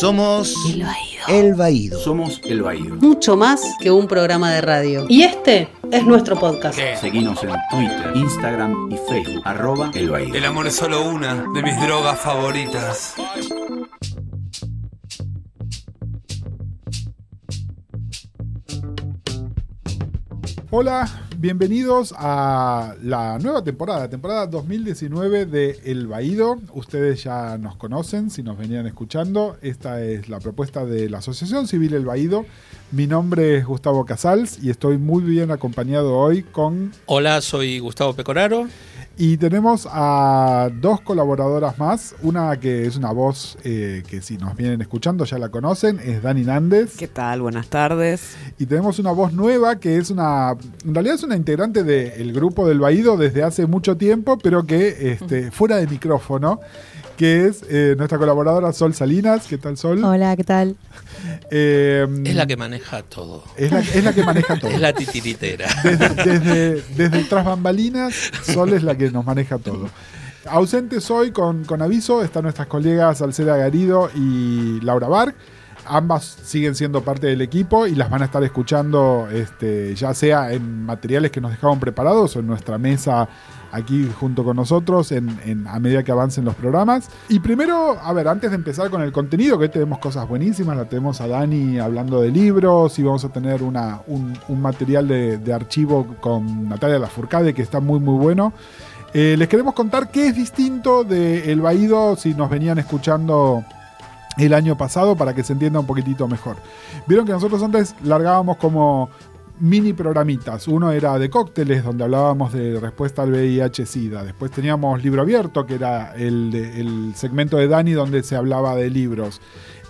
Somos El Baído. El Baído. Somos El Baído. Mucho más que un programa de radio. Y este es nuestro podcast. Seguinos en Twitter, Instagram y Facebook. Arroba El Baído. El amor es solo una de mis drogas favoritas. Hola, bienvenidos a la nueva temporada, temporada 2019 de El Baído. Ustedes ya nos conocen, si nos venían escuchando. Esta es la propuesta de la Asociación Civil El Baído. Mi nombre es Gustavo Casals y estoy muy bien acompañado hoy con... Hola, soy Gustavo Pecoraro. Y tenemos a dos colaboradoras más. Una que es una voz eh, que si nos vienen escuchando ya la conocen, es Dani Nández. ¿Qué tal? Buenas tardes. Y tenemos una voz nueva que es una, en realidad es una integrante del grupo del Baído desde hace mucho tiempo, pero que este, fuera de micrófono, que es eh, nuestra colaboradora Sol Salinas. ¿Qué tal, Sol? Hola, ¿qué tal? Eh, Es la que maneja todo. es la, es la que maneja todo. Es la titiritera. Desde, desde, desde tras bambalinas, Sol es la que nos maneja todo. Ausentes hoy con, con aviso están nuestras colegas Alceda Garido y Laura Bark. Ambas siguen siendo parte del equipo y las van a estar escuchando este, ya sea en materiales que nos dejaron preparados o en nuestra mesa aquí junto con nosotros a medida que avancen los programas. Y primero, a ver, antes de empezar con el contenido, que hoy tenemos cosas buenísimas, la tenemos a Dani hablando de libros y vamos a tener una, un, material de, de archivo con Natalia Lafourcade que está muy muy bueno. Eh, les queremos contar qué es distinto de El Baído si nos venían escuchando el año pasado para que se entienda un poquitito mejor. Vieron que nosotros antes largábamos como mini programitas. Uno era de cócteles, donde hablábamos de respuesta al VIH-Sida. Después teníamos Libro Abierto, que era el, el segmento de Dani donde se hablaba de libros.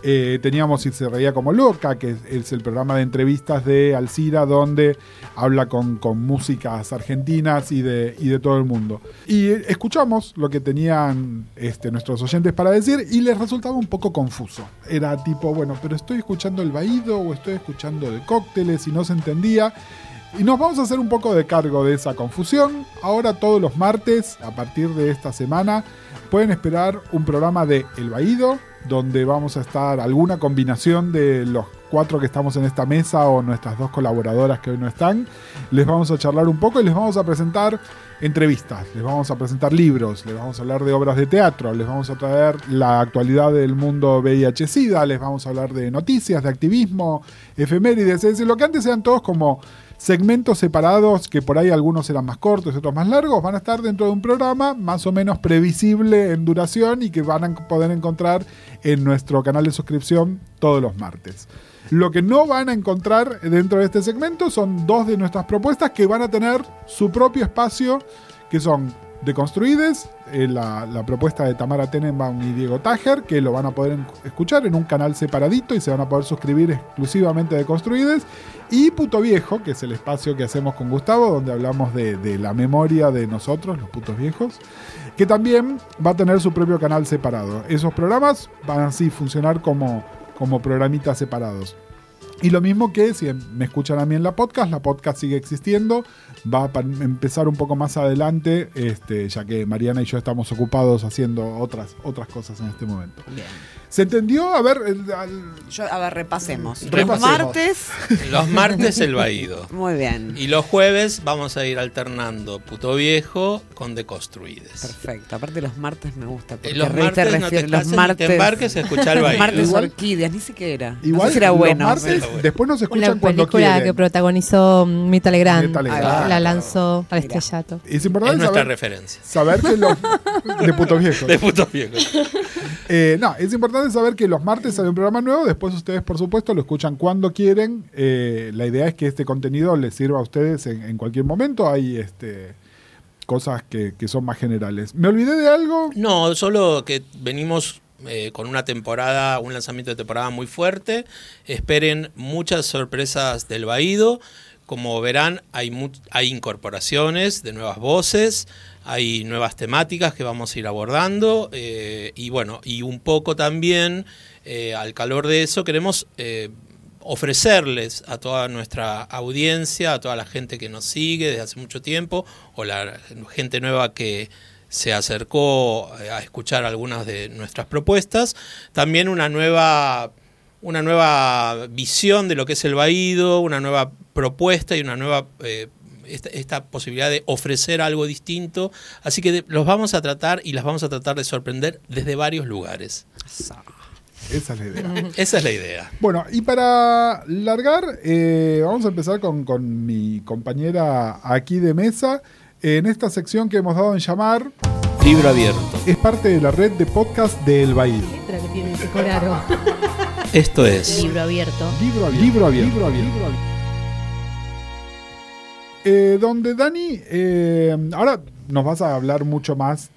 Eh, teníamos Si se reía como loca, que es, el programa de entrevistas de Alcira, donde habla con, con músicas argentinas y de, y de todo el mundo. Y eh, escuchamos lo que tenían este, nuestros oyentes para decir y les resultaba un poco confuso. Era tipo, bueno, pero estoy escuchando el baído o estoy escuchando de cócteles y no se entendía. Y nos vamos a hacer un poco de cargo de esa confusión. Ahora todos los martes, a partir de esta semana, pueden esperar un programa de El Baído, donde vamos a estar alguna combinación de los cuatro que estamos en esta mesa o nuestras dos colaboradoras que hoy no están. Les vamos a charlar un poco y les vamos a presentar entrevistas, les vamos a presentar libros, les vamos a hablar de obras de teatro, les vamos a traer la actualidad del mundo VIH-Sida, les vamos a hablar de noticias, de activismo, efemérides, es decir, lo que antes eran todos como segmentos separados, que por ahí algunos eran más cortos y otros más largos, van a estar dentro de un programa más o menos previsible en duración y que van a poder encontrar en nuestro canal de suscripción todos los martes. Lo que no van a encontrar dentro de este segmento son dos de nuestras propuestas que van a tener su propio espacio, que son Deconstruides, eh, la, propuesta de Tamara Tenenbaum y Diego Tajer, que lo van a poder escuchar en un canal separadito y se van a poder suscribir exclusivamente de Construides. Y Puto Viejo, que es el espacio que hacemos con Gustavo, donde hablamos de, de la memoria de nosotros, los putos viejos, que también va a tener su propio canal separado. Esos programas van así funcionar como, como programitas separados. Y lo mismo que si me escuchan a mí en la podcast, la podcast sigue existiendo, va a empezar un poco más adelante, este, ya que Mariana y yo estamos ocupados haciendo otras, otras cosas en este momento. Bien. ¿Se entendió? A ver, el- al- Yo, a ver, repasemos. Los Repasemos. martes. Los martes el Baído. Muy bien. Y los jueves vamos a ir alternando Puto Viejo con Deconstruides. Perfecto. Aparte, los martes me gusta. Porque Eh, Los re- martes no te refieres- cases los ni martes. te embarques a escuchar el Baído. martes Igual- orquídeas, ni siquiera. no igual sé si era los bueno. martes, pero- después nos escuchan Una cuando película que protagonizó Mita Legrand. La lanzó al Mira. estrellato. Es Es importante nuestra saber, referencia. saber que los... de putos viejos. De Puto Viejo. Eh, no, es importante saber que los martes sale un programa nuevo, después ustedes por supuesto lo escuchan cuando quieren. Eh, la idea es que este contenido les sirva a ustedes en, en cualquier momento. Hay este, cosas que, que son más generales. ¿Me olvidé de algo? No, solo que venimos eh, con una temporada, un lanzamiento de temporada muy fuerte. Esperen muchas sorpresas del Baído. Como verán, hay, hay incorporaciones de nuevas voces, hay nuevas temáticas que vamos a ir abordando eh, y bueno, y un poco también eh, al calor de eso queremos eh, ofrecerles a toda nuestra audiencia, a toda la gente que nos sigue desde hace mucho tiempo o la gente nueva que se acercó a escuchar algunas de nuestras propuestas. También una nueva, una nueva visión de lo que es el Baído, una nueva propuesta y una nueva eh, esta, esta posibilidad de ofrecer algo distinto. Así que de- los vamos a tratar y las vamos a tratar de sorprender desde varios lugares. Esa es la idea. Esa es la idea. Bueno, y para largar, eh, vamos a empezar con, con mi compañera aquí de mesa. En esta sección que hemos dado en llamar, Libro abierto. es parte de la red de podcast de El Baído. letra que tiene ese coraro. Esto es Libro abierto. Libro abierto. Libro abierto. Libro abierto. Eh, donde Dani, eh, ahora nos vas a hablar mucho más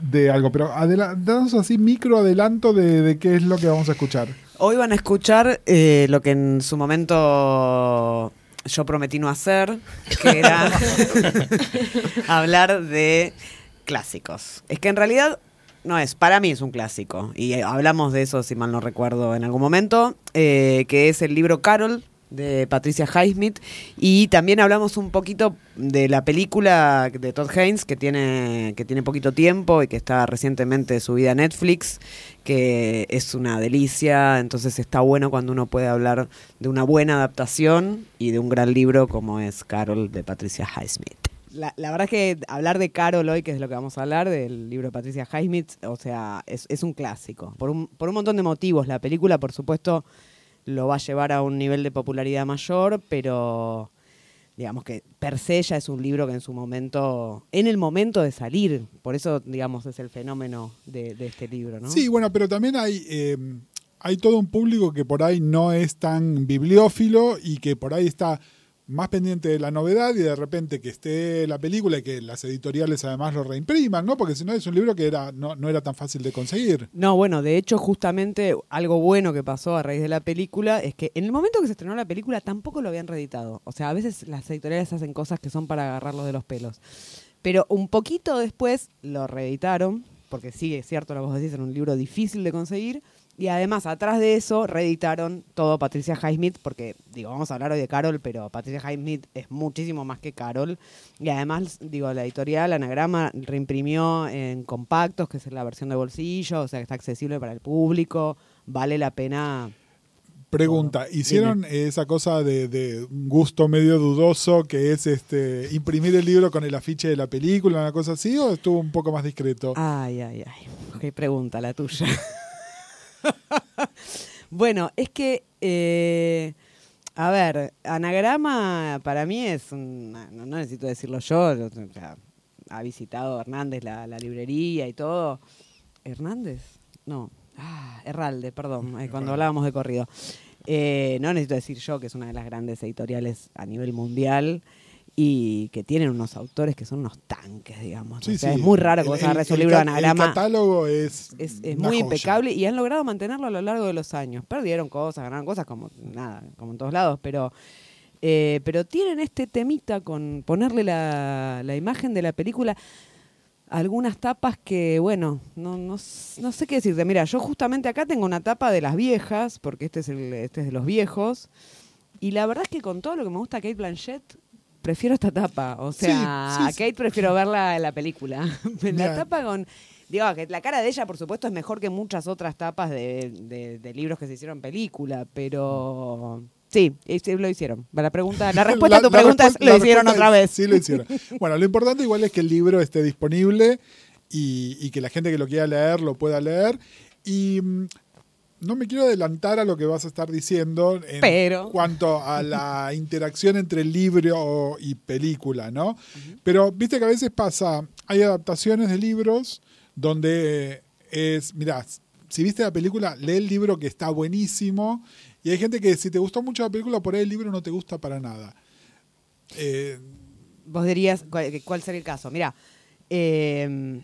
de algo, pero danos así micro adelanto de, de qué es lo que vamos a escuchar. Hoy van a escuchar eh, lo que en su momento yo prometí no hacer, que era hablar de clásicos. Es que en realidad no es, para mí es un clásico. Y eh, hablamos de eso, si mal no recuerdo, en algún momento, eh, que es el libro Carol de Patricia Highsmith y también hablamos un poquito de la película de Todd Haynes que tiene que tiene poquito tiempo y que está recientemente subida a Netflix que es una delicia entonces está bueno cuando uno puede hablar de una buena adaptación y de un gran libro como es Carol de Patricia Highsmith la, la verdad es que hablar de Carol hoy, que es lo que vamos a hablar, del libro de Patricia Highsmith, o sea, es, un clásico. Por un, por un montón de motivos. La película, por supuesto, lo va a llevar a un nivel de popularidad mayor, pero digamos que per se ya es un libro que en su momento, en el momento de salir, por eso, digamos, es el fenómeno de, este libro, ¿no? Sí, bueno, pero también hay, eh, hay todo un público que por ahí no es tan bibliófilo y que por ahí está más pendiente de la novedad y de repente que esté la película y que las editoriales además lo reimpriman, ¿no? Porque si no es un libro que era no, no era tan fácil de conseguir. No, bueno, de hecho, justamente algo bueno que pasó a raíz de la película es que en el momento que se estrenó la película tampoco lo habían reeditado. O sea, a veces las editoriales hacen cosas que son para agarrarlos de los pelos. Pero un poquito después lo reeditaron, porque sí, es cierto lo que vos decís, era un libro difícil de conseguir. Y además, atrás de eso, reeditaron todo Patricia Highsmith, porque, digo, vamos a hablar hoy de Carol, pero Patricia Highsmith es muchísimo más que Carol. Y además, digo, la editorial Anagrama reimprimió en compactos, que es la versión de bolsillo, o sea, que está accesible para el público, vale la pena. Pregunta, ¿hicieron esa cosa de, de gusto medio dudoso que es este imprimir el libro con el afiche de la película, una cosa así, o estuvo un poco más discreto? Ay, ay, ay. Qué pregunta la tuya. bueno, es que, eh, a ver, anagrama para mí es, una- no, no necesito decirlo yo, o sea, ha visitado Hernández la, la librería y todo. ¿Hernández? No. Ah, Herralde, perdón, eh, cuando hablábamos de corrido. Eh, no necesito decir yo que es una de las grandes editoriales a nivel mundial y que tienen unos autores que son unos tanques, digamos. Sí, o sea, sí. es muy raro que vos agarres un libro de anagrama. El catálogo es, Es, es una muy joya. impecable y han logrado mantenerlo a lo largo de los años. Perdieron cosas, ganaron cosas como nada, como en todos lados, pero eh, pero tienen este temita con ponerle la, la imagen de la película algunas tapas que, bueno, no, no, no sé qué decirte. Mira, yo justamente acá tengo una tapa de las viejas, porque este es, el, este es de los viejos, y la verdad es que con todo lo que me gusta Kate Blanchett, prefiero esta tapa. O sea, sí, a. Kate prefiero verla en la película. la tapa con... Digo, que la cara de ella, por supuesto, es mejor que muchas otras tapas de, de- de libros que se hicieron película, pero... Sí, sí, lo hicieron. La pregunta, la respuesta a tu pregunta es, lo hicieron otra vez. Sí, lo hicieron. Bueno, lo importante igual es que el libro esté disponible y, y que la gente que lo quiera leer lo pueda leer. Y mm, no me quiero adelantar a lo que vas a estar diciendo en Pero. cuanto a la interacción entre libro y película, ¿no? Pero viste que a veces pasa, hay adaptaciones de libros donde es, mirá, si viste la película, lee el libro que está buenísimo. Y hay gente que si te gustó mucho la película, por ahí el libro no te gusta para nada. Eh, Vos dirías, ¿cuál, cuál sería el caso? Mira, eh,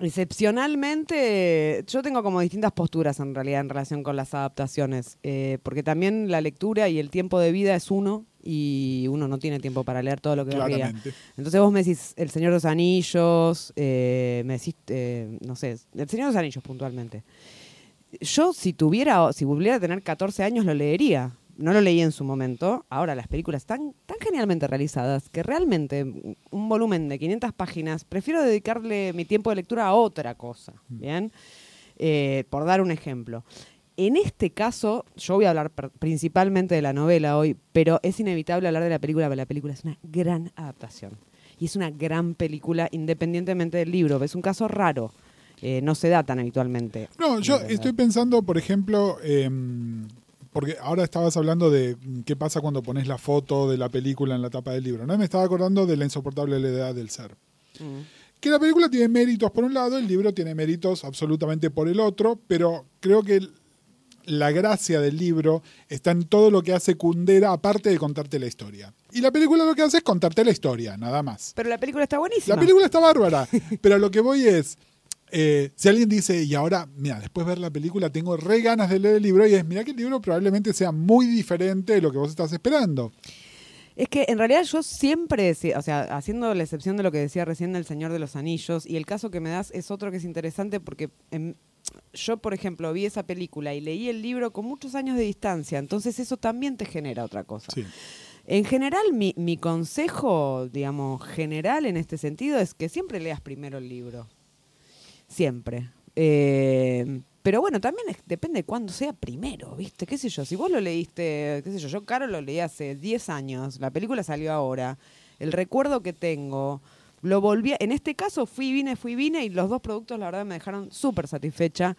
excepcionalmente, yo tengo como distintas posturas en realidad en relación con las adaptaciones, eh, porque también la lectura y el tiempo de vida es uno y uno no tiene tiempo para leer todo lo que claramente. Entonces vos me decís El Señor de los Anillos, eh, me decís, eh, no sé, El Señor de los Anillos puntualmente. Yo si tuviera, si volviera a tener 14 años lo leería, no lo leí en su momento, ahora las películas están tan genialmente realizadas que realmente mm, un volumen de 500 páginas, prefiero dedicarle mi tiempo de lectura a otra cosa, ¿bien? Eh, por dar un ejemplo. En este caso, yo voy a hablar principalmente de la novela hoy, pero es inevitable hablar de la película, porque la película es una gran adaptación. Y es una gran película independientemente del libro. Es un caso raro. Eh, no se da tan habitualmente. No, yo estoy pensando, por ejemplo, em, porque ahora estabas hablando de mm, qué pasa cuando pones la foto de la película en la tapa del libro, ¿no? Me estaba acordando de la insoportable levedad del ser. Mm. Que la película tiene méritos por un lado, el libro tiene méritos absolutamente por el otro, pero creo que la gracia del libro está en todo lo que hace Kundera, aparte de contarte la historia. Y la película lo que hace es contarte la historia, nada más. Pero la película está buenísima. La película está bárbara, pero lo que voy es, eh, si alguien dice, y ahora, mira, después de ver la película tengo re ganas de leer el libro, y es, mira que el libro probablemente sea muy diferente de lo que vos estás esperando. Es que en realidad yo siempre, o sea, haciendo la excepción de lo que decía recién del Señor de los Anillos, y el caso que me das es otro que es interesante porque em, yo, por ejemplo, vi esa película y leí el libro con muchos años de distancia, entonces eso también te genera otra cosa. Sí. En general, mi, mi consejo, digamos, general en este sentido es que siempre leas primero el libro. Siempre. Eh, pero bueno, también depende de cuándo sea primero, ¿viste? ¿Qué sé yo? Si vos lo leíste, qué sé yo, yo Caro lo leí hace 10 años, la película salió ahora, el recuerdo que tengo, lo volví, a- en este caso fui, vine, fui, vine y los dos productos la verdad me dejaron súper satisfecha.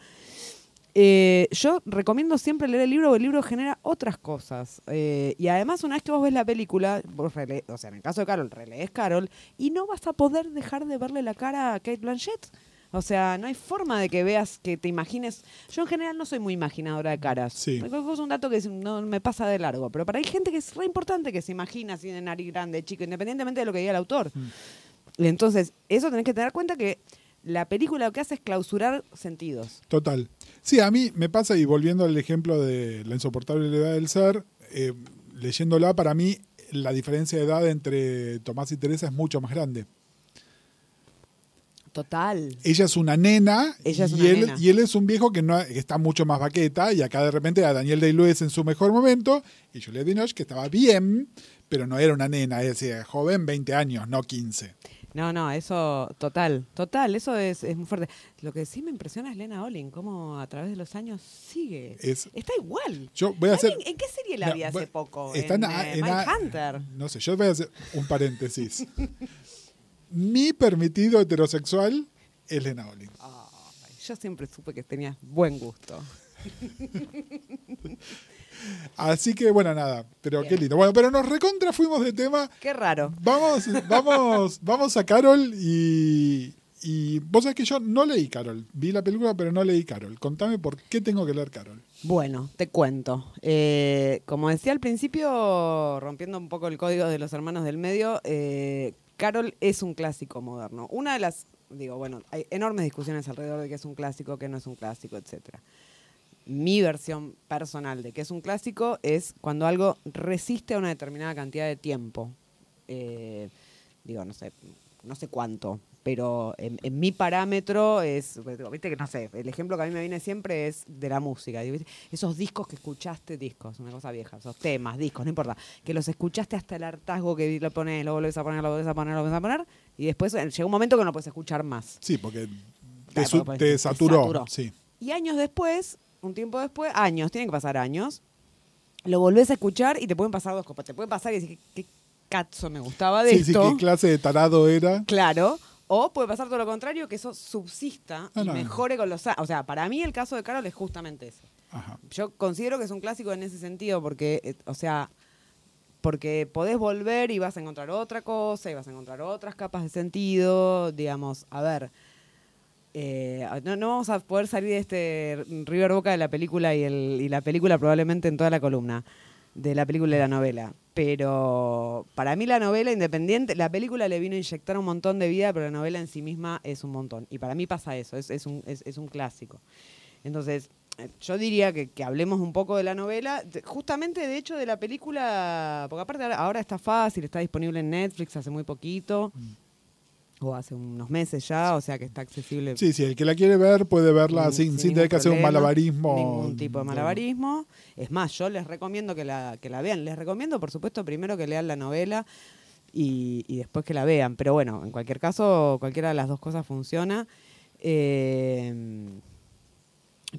Eh, yo recomiendo siempre leer el libro porque el libro genera otras cosas. Eh, y además, una vez que vos ves la película, vos rele- o sea, en el caso de Carol, relees Carol y no vas a poder dejar de verle la cara a Kate Blanchett. O sea, no hay forma de que veas, que te imagines. Yo en general no soy muy imaginadora de caras. Sí. Es un dato que no me pasa de largo. Pero para hay gente que es re importante que se imagina así de nariz grande, chico, independientemente de lo que diga el autor. Y Entonces, eso tenés que tener cuenta que la película lo que hace es clausurar sentidos. Total. Sí, a mí me pasa, y volviendo al ejemplo de la insoportable edad del ser, eh, leyéndola, para mí la diferencia de edad entre Tomás y Teresa es mucho más grande. Total. Ella es una nena, Ella es y, una él, nena. y él es un viejo que, no, que está mucho más baqueta, y acá de repente a Daniel Day-Lewis en su mejor momento, y Juliette Binoche que estaba bien, pero no era una nena, es decir, joven, 20 años, no 15. No, no, eso, total, total, eso es, es muy fuerte. Lo que sí me impresiona es Lena Olin, cómo a través de los años sigue. Es- Está igual. Yo voy a hacer... ¿Alguien- ¿En qué serie la vi hace poco? está en, eh, en Mindhunter. No sé, yo voy a hacer un paréntesis. Mi permitido heterosexual es Lena Olin. Yo siempre supe que tenías buen gusto. Así que bueno, nada, pero Bien. qué lindo. Bueno, pero nos recontra fuimos de tema. Qué raro. Vamos, vamos, vamos a Carol y, y vos sabés que yo no leí Carol. Vi la película, pero no leí Carol. Contame por qué tengo que leer Carol. Bueno, te cuento. Eh, como decía al principio, rompiendo un poco el código de los hermanos del medio, eh, Carol es un clásico moderno. Una de las, digo, bueno, hay enormes discusiones alrededor de qué es un clásico, qué no es un clásico, etcétera. Mi versión personal de qué es un clásico es cuando algo resiste a una determinada cantidad de tiempo. Eh, digo, no sé, no sé cuánto, pero en, en mi parámetro es, digo, viste que no sé, el ejemplo que a mí me viene siempre es de la música, esos discos que escuchaste, discos, una cosa vieja, esos temas, discos, no importa, que los escuchaste hasta el hartazgo que lo pones, lo volvés a poner, lo volvés a poner, lo volvés a poner, y después eh, llega un momento que no puedes escuchar más. Sí, porque te, Claro, su- porque te te saturó. saturó. Sí. Y años después, un tiempo después, años, tienen que pasar años, lo volvés a escuchar y te pueden pasar dos cosas. Te pueden pasar y decir, ¿qué, qué cazzo me gustaba de Sí, sí, esto? qué clase de tarado era. Claro. O puede pasar todo lo contrario, que eso subsista Ah, y no, no. mejore con los años. O sea, para mí el caso de Carol es justamente ese. Ajá. Yo considero que es un clásico en ese sentido porque, eh, o sea, porque podés volver y vas a encontrar otra cosa y vas a encontrar otras capas de sentido, digamos, a ver. eh, no, no vamos a poder salir de este River Boca de la película y, el, y la película probablemente en toda la columna de la película y la novela. Pero para mí la novela independiente, la película le vino a inyectar un montón de vida, pero la novela en sí misma es un montón. Y para mí pasa eso, es, es un, es, es un clásico. Entonces, eh, yo diría que, hablemos un poco de la novela, justamente de hecho de la película, porque aparte ahora, está fácil, está disponible en Netflix hace muy poquito. O hace unos meses ya, o sea que está accesible. Sí, sí, el que la quiere ver puede verla sin, sin, tener que hacer un malabarismo. Ningún tipo de malabarismo. Es más, yo les recomiendo que la, que la vean. Les recomiendo, por supuesto, primero que lean la novela y, y después que la vean. Pero bueno, en cualquier caso, cualquiera de las dos cosas funciona. Eh,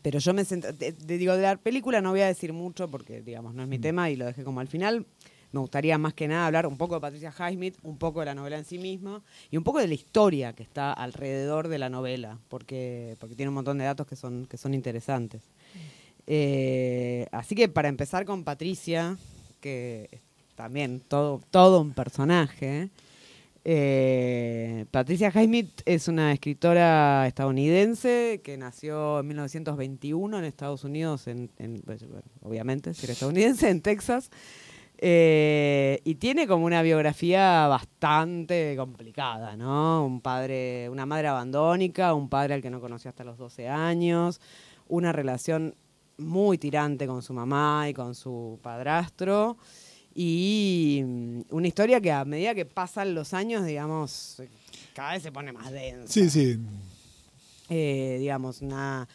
pero yo me te- te digo, de la película no voy a decir mucho porque, digamos, no es Mm. mi tema y lo dejé como al final. Me gustaría más que nada hablar un poco de Patricia Highsmith, un poco de la novela en sí misma y un poco de la historia que está alrededor de la novela, porque, porque tiene un montón de datos que son, que son interesantes. Eh, así que para empezar con Patricia, que es también todo, todo un personaje, eh, Patricia Highsmith es una escritora estadounidense que nació en 1921 en Estados Unidos, en, obviamente, si era estadounidense, en Texas. Eh, y tiene como una biografía bastante complicada, ¿no? Un padre, una madre abandónica, un padre al que no conoció hasta los 12 años, una relación muy tirante con su mamá y con su padrastro. Y mm, una historia que a medida que pasan los años, digamos, cada vez se pone más densa. Sí, sí. Eh, digamos, una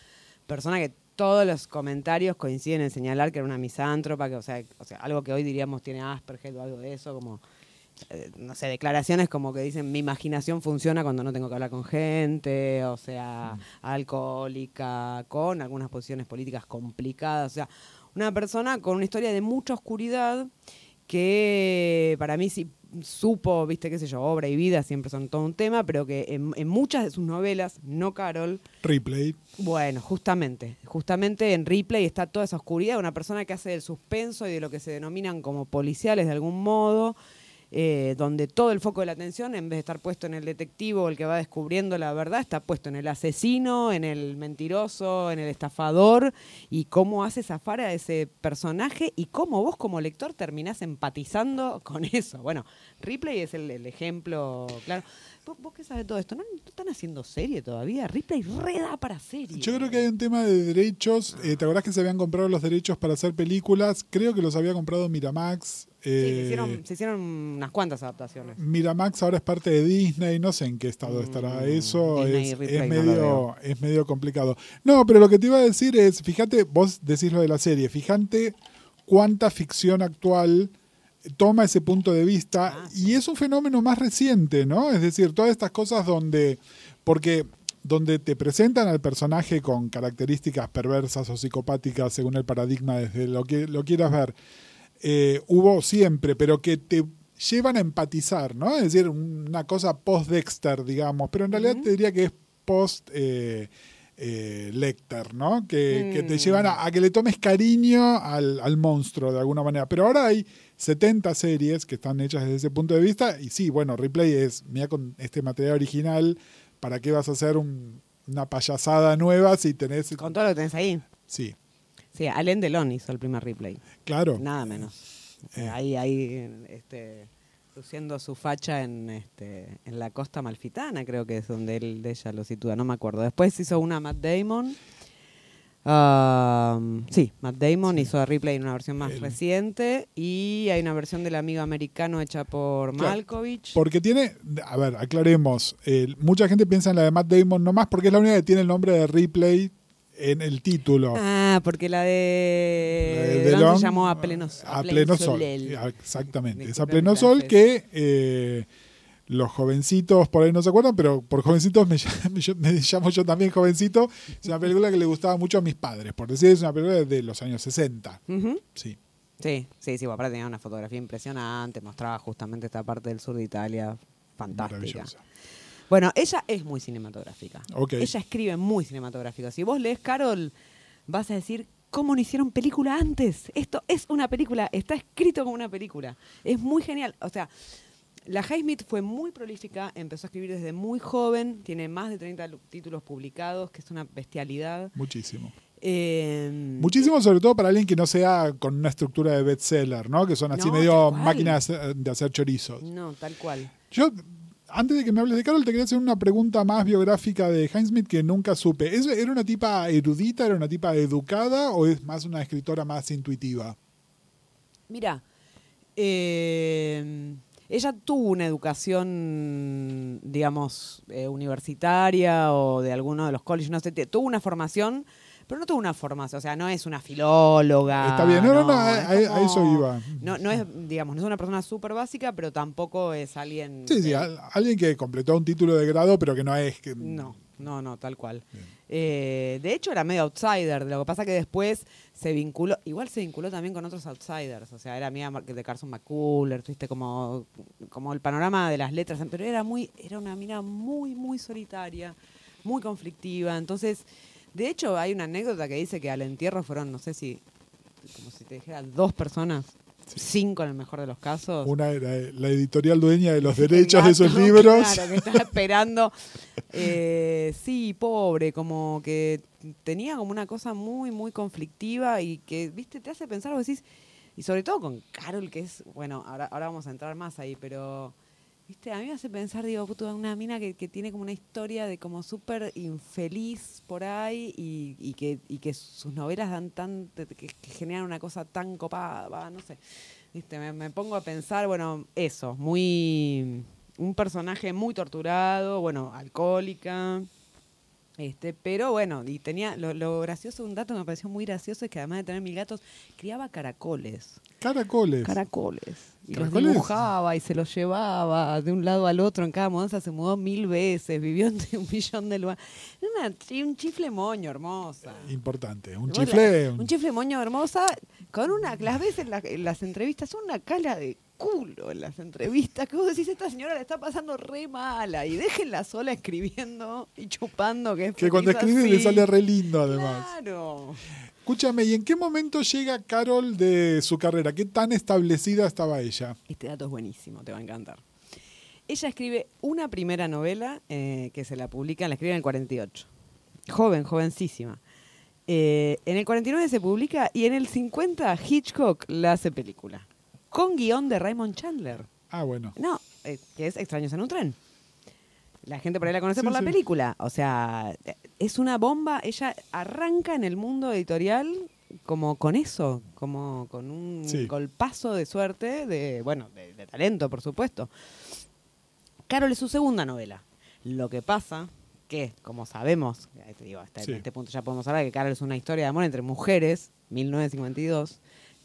persona que todos los comentarios coinciden en señalar que era una misántropa, que, o, sea, o sea, algo que hoy diríamos tiene Asperger o algo de eso, como, eh, no sé, declaraciones como que dicen mi imaginación funciona cuando no tengo que hablar con gente, o sea, alcohólica, con algunas posiciones políticas complicadas, o sea, una persona con una historia de mucha oscuridad que para mí sí supo, viste, qué sé yo, obra y vida siempre son todo un tema, pero que en, en muchas de sus novelas, no Carol, Replay. bueno, justamente, justamente en Ripley está toda esa oscuridad, una persona que hace del suspenso y de lo que se denominan como policiales de algún modo, eh, donde todo el foco de la atención, en vez de estar puesto en el detectivo, el que va descubriendo la verdad, está puesto en el asesino, en el mentiroso, en el estafador, y cómo hace zafar a ese personaje y cómo vos como lector terminás empatizando con eso. Bueno, Ripley es el, ejemplo, claro. ¿Vos, qué sabes de todo esto? ¿No, no están haciendo serie todavía? Ripley reda para serie. Yo creo que hay un tema de derechos. Eh, ¿Te acordás que se habían comprado los derechos para hacer películas? Creo que los había comprado Miramax. Sí, se, Eh, hicieron, se hicieron unas cuantas adaptaciones. Miramax ahora es parte de Disney, no sé en qué estado estará eso, Mm, es, medio, es medio complicado. No, pero lo que te iba a decir es, fíjate, vos decís lo de la serie, fíjate cuánta ficción actual toma ese punto de vista Ah, y es un fenómeno más reciente, ¿no? Es decir, todas estas cosas donde, porque donde te presentan al personaje con características perversas o psicopáticas según el paradigma desde lo que lo quieras ver, eh, hubo siempre, pero que te llevan a empatizar, ¿no? Es decir, una cosa post-Dexter, digamos, pero en realidad te diría que es post... eh, eh, Lecter, ¿no? Que, que te Mm. llevan a, a que le tomes cariño al, al monstruo de alguna manera. Pero ahora hay 70 series que están hechas desde ese punto de vista. Y sí, bueno, Replay es, mira con este material original, ¿para qué vas a hacer un- una payasada nueva si tenés... Con todo lo que tenés ahí. Sí, Sí, Alain Delon hizo el primer replay. claro. Nada menos. Eh, ahí, ahí, este, luciendo su facha en, este, en la costa malfitana, creo que es donde él, de ella lo sitúa, no me acuerdo. Después hizo una Matt Damon. Um, sí, Matt Damon hizo a Replay en una versión más El- reciente y hay una versión del amigo americano hecha por Claro, Malkovich. Porque tiene, a ver, aclaremos, eh, mucha gente piensa en la de Matt Damon nomás porque es la única que tiene el nombre de Replay en el título. Ah, porque la de, La de Delon, se llamó A Pleno, a pleno sol. Solel. Ah, Exactamente. Es a pleno sol que eh, los jovencitos por ahí no se acuerdan, pero por jovencitos me, llamo- yo- me llamo yo también jovencito. Es una película que le gustaba mucho a mis padres, por decir, es una película de los años 60. Ujú. Sí. Sí, sí, sí, aparte tenía una fotografía impresionante, mostraba justamente esta parte del sur de Italia fantástica. Bueno, ella es muy cinematográfica. Ok. Ella escribe muy cinematográfica. Si vos lees Carol, vas a decir, ¿cómo no hicieron película antes? Esto es una película, está escrito como una película. Es muy genial. O sea, la Highsmith fue muy prolífica, empezó a escribir desde muy joven, tiene más de 30 lu- títulos publicados, que es una bestialidad. Muchísimo. Eh, Muchísimo, sobre todo para alguien que no sea con una estructura de bestseller, ¿no? Que son así No, medio máquinas de de hacer chorizos. No, tal cual. Yo, antes de que me hables de Carol, te quería hacer una pregunta más biográfica de Hinesmith que nunca supe. ¿Es- ¿Era una tipa erudita, era una tipa educada o es más una escritora más intuitiva? Mira, eh, ella tuvo una educación, digamos, eh, universitaria o de alguno de los colleges, no sé, tuvo una formación, pero no tuvo una formación, o sea, no es una filóloga. Está bien, no, no, no, a, eso iba. No, no es, digamos, no es una persona súper básica, pero tampoco es alguien... Sí, sí, al- alguien que completó un título de grado, pero que no es que. no, no, no, tal cual. Eh, de hecho, era medio outsider. Lo que pasa que después se vinculó, igual se vinculó también con otros outsiders. O sea, era amiga mar- de Carson McCullers, viste, como, como el panorama de las letras. Pero era muy, era una mina muy, muy solitaria, muy conflictiva. Entonces, de hecho, hay una anécdota que dice que al entierro fueron, no sé si, como si te dijera, dos personas. Cinco en el mejor de los casos. Una era la editorial dueña de los derechos de esos libros. Claro, que estaba esperando. Eh, sí, pobre, como que tenía como una cosa muy, muy conflictiva y que, viste, te hace pensar, vos decís, y sobre todo con Carol, que es, bueno, ahora, ahora vamos a entrar más ahí, pero, viste, a mí me hace pensar, digo, puto, una mina que, que tiene como una historia de como súper infeliz por ahí y, y que, y que sus novelas dan tan, que, generan una cosa tan copada, no sé. Viste, me, me pongo a pensar, bueno, eso, muy. Un personaje muy torturado, bueno, alcohólica. Este, pero bueno, y tenía. Lo, lo gracioso, un dato que me pareció muy gracioso es que además de tener mil gatos, criaba caracoles. Caracoles. Caracoles. Y ¿Caracoles? los dibujaba y se los llevaba de un lado al otro. En cada mudanza se mudó mil veces, vivió en un millón de lugares. Una un chifle moño hermosa. Importante. Un chifle. un chifle moño hermosa, con una, las veces en, la- en las entrevistas, son una cala de culo en las entrevistas, que vos decís, esta señora la está pasando re mala, y déjenla sola escribiendo y chupando, que es que cuando escribe le sale re lindo, además. Claro. Escúchame, ¿y en qué momento llega Carol de su carrera? ¿Qué tan establecida estaba ella? Este dato es buenísimo, te va a encantar. Ella escribe una primera novela eh, que se la publica, la escribe en el 48. Joven, jovencísima. Eh, en el 49 se publica y en el 50 Hitchcock la hace película. Con guion de Raymond Chandler. Ah, bueno. No, eh, que es Extraños en un tren. La gente por ahí la conoce Sí, por la sí. película. O sea, eh, es una bomba. Ella arranca en el mundo editorial como con eso, como con un Sí. golpazo de suerte, de bueno, de, de talento, por supuesto. Carol es su segunda novela. Lo que pasa que, como sabemos, te digo, hasta Sí. en este punto ya podemos hablar que Carol es una historia de amor entre mujeres, 1952.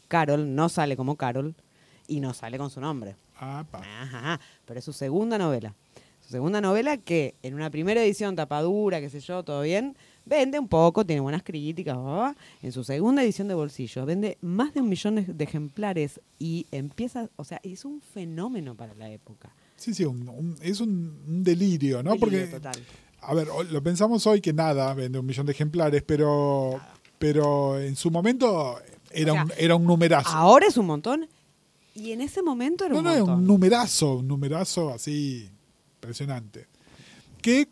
Carol no sale como Carol y no sale con su nombre. Ah, pa. Ajá, pero es su segunda novela. Su segunda novela que en una primera edición, tapadura, qué sé yo, todo bien, vende un poco, tiene buenas críticas, en su segunda edición de bolsillo vende más de un millón de, ejemplares y empieza, o sea, es un fenómeno para la época. Sí, sí, un- un- es un, un delirio, ¿no? Delirio Porque, total. a ver, lo pensamos hoy que nada vende un millón de ejemplares, pero, pero en su momento era, O sea, un, era un numerazo. Ahora es un montón y en ese momento era No, un no, montón. un numerazo, un numerazo así impresionante. Que,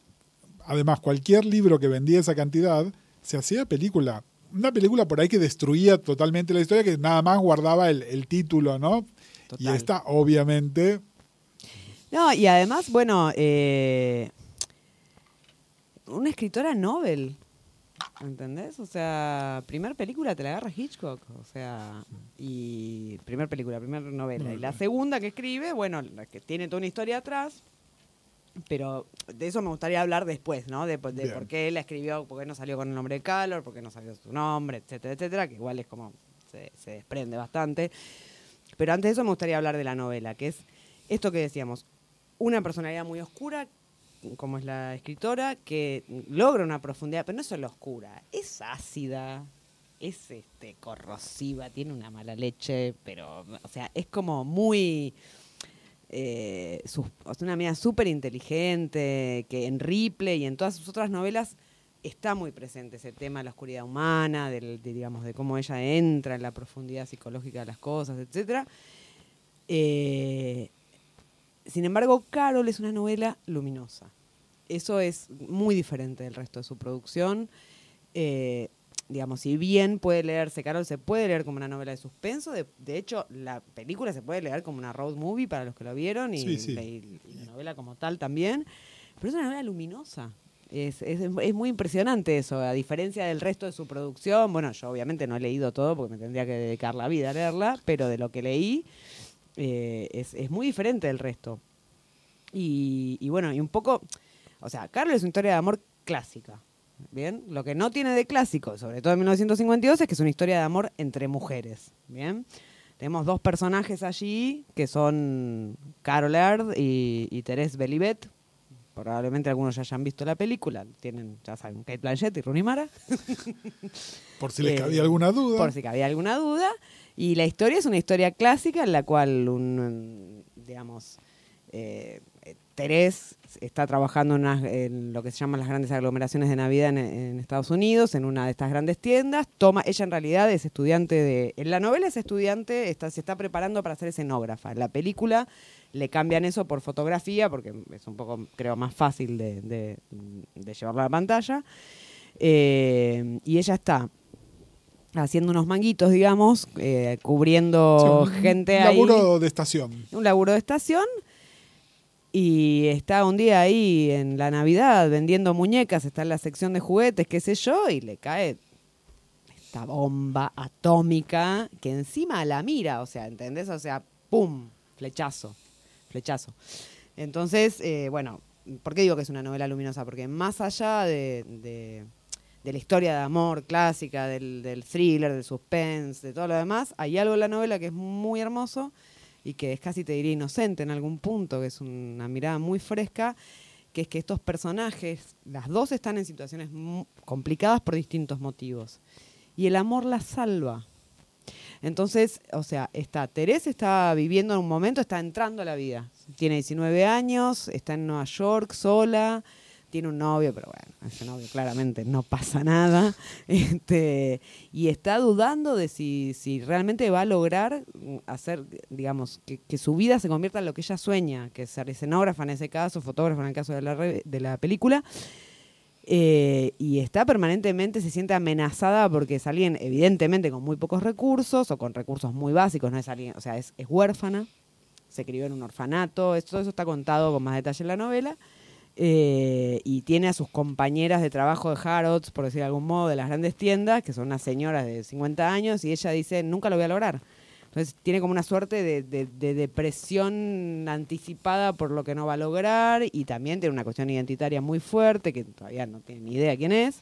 además, cualquier libro que vendía esa cantidad se hacía película. Una película por ahí que destruía totalmente la historia, que nada más guardaba el, el título, ¿no? Y esta, obviamente, No, y además, bueno, eh, una escritora Nobel, ¿entendés? O sea, primer película te la agarra Hitchcock, o sea, y primer película, primer novela. Y la segunda que escribe, bueno, la que tiene toda una historia atrás, pero de eso me gustaría hablar después, ¿no? De, de por qué la escribió, por qué no salió con el nombre de Calor, por qué no salió su nombre, etcétera, etcétera, que igual es como, se, se desprende bastante. Pero antes de eso me gustaría hablar de la novela, que es esto que decíamos, una personalidad muy oscura, como es la escritora, que logra una profundidad, pero no es solo oscura, es ácida, es este corrosiva, tiene una mala leche, pero, o sea, es como muy... eh, una mina súper inteligente, que en Ripley y en todas sus otras novelas está muy presente ese tema de la oscuridad humana, del, de, digamos, de cómo ella entra en la profundidad psicológica de las cosas, etcétera. Eh, sin embargo, Carol es una novela luminosa. Eso es muy diferente del resto de su producción. Eh, digamos, si bien puede leerse, Carol se puede leer como una novela de suspenso, de, de hecho, la película se puede leer como una road movie para los que lo vieron y, Sí, sí. la- y la novela como tal también, pero es una novela luminosa. Es, es, es muy impresionante eso, a diferencia del resto de su producción. Bueno, yo obviamente no he leído todo porque me tendría que dedicar la vida a leerla, pero de lo que leí, eh, es, es muy diferente del resto. Y, y bueno, y un poco, o sea, Carol es una historia de amor clásica. Bien, lo que no tiene de clásico, sobre todo en 1952, es que es una historia de amor entre mujeres. Bien, tenemos dos personajes allí que son Carol Erd y, y Therese Belivet. Probablemente algunos ya hayan visto la película. Tienen, ya saben, Kate Blanchett y Rooney Mara. Por si les Eh, cabía alguna duda. Por si cabía alguna duda. Y la historia es una historia clásica en la cual un, digamos, eh, Terés está trabajando en, unas- en lo que se llaman las grandes aglomeraciones de Navidad en, en Estados Unidos, en una de estas grandes tiendas. Toma, ella en realidad es estudiante de, en la novela es estudiante, está, se está preparando para ser escenógrafa. En la película le cambian eso por fotografía, porque es un poco, creo, más fácil de, de- de llevarlo a la pantalla. Eh, y ella está haciendo unos manguitos, digamos, eh, cubriendo Sí, un gente ahí. laburo de estación. Un laburo de estación. Y está un día ahí en la Navidad vendiendo muñecas, está en la sección de juguetes, qué sé yo, y le cae esta bomba atómica que encima la mira, o sea, ¿entendés? O sea, ¡pum! Flechazo, flechazo. Entonces, eh, bueno, ¿por qué digo que es una novela luminosa? Porque más allá de, de- de la historia de amor clásica, del, del thriller, del suspense, de todo lo demás, hay algo en la novela que es muy hermoso y que es casi, te diría, inocente en algún punto, que es una mirada muy fresca, que es que estos personajes, las dos están en situaciones complicadas por distintos motivos. Y el amor las salva. Entonces, o sea, está, Teresa está viviendo en un momento, está entrando a la vida. Tiene 19 años, está en Nueva York sola, tiene un novio, pero bueno, ese novio claramente no pasa nada. Este, y está dudando de si, si realmente va a lograr mm, hacer, digamos, que, su vida se convierta en lo que ella sueña, que es ser escenógrafa en ese caso, fotógrafa en el caso de la, de la película. Eh, y está permanentemente, se siente amenazada porque es alguien evidentemente con muy pocos recursos o con recursos muy básicos, no es alguien, o sea, es, huérfana, se crió en un orfanato, eso- todo eso está contado con más detalle en la novela. Eh, y tiene a sus compañeras de trabajo de Harrods, por decir de algún modo, de las grandes tiendas, que son unas señoras de 50 años, y ella dice, nunca lo voy a lograr. Entonces tiene como una suerte de, de- de depresión anticipada por lo que no va a lograr y también tiene una cuestión identitaria muy fuerte que todavía no tiene ni idea quién es.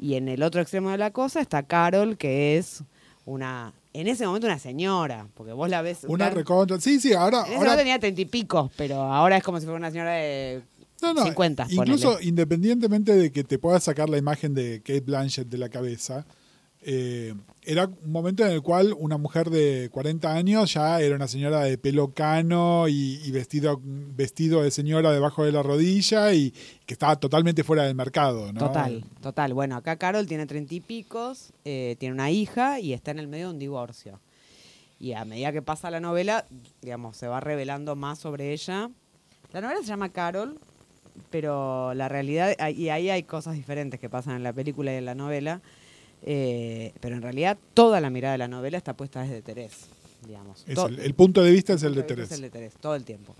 Y en el otro extremo de la cosa está Carol, que es una, en ese momento una señora, porque vos la ves... Una recontra. Sí, sí, ahora. En ese ahora tenía treinta y pico, pero ahora es como si fuera una señora de no, no, 50. Incluso ponele. independientemente de que te puedas sacar la imagen de Kate Blanchett de la cabeza, eh, era un momento en el cual una mujer de 40 años ya era una señora de pelo cano y, y vestido, vestido de señora debajo de la rodilla y que estaba totalmente fuera del mercado. ¿no? Total, total. Bueno, acá Carol tiene treinta y picos, eh, tiene una hija y está en el medio de un divorcio. Y a medida que pasa la novela, digamos, se va revelando más sobre ella. La novela se llama Carol, pero la realidad, y ahí hay cosas diferentes que pasan en la película y en la novela, eh, pero en realidad toda la mirada de la novela está puesta desde Terés, digamos. Es el, el punto de vista el de. Es el de Terés, todo el tiempo.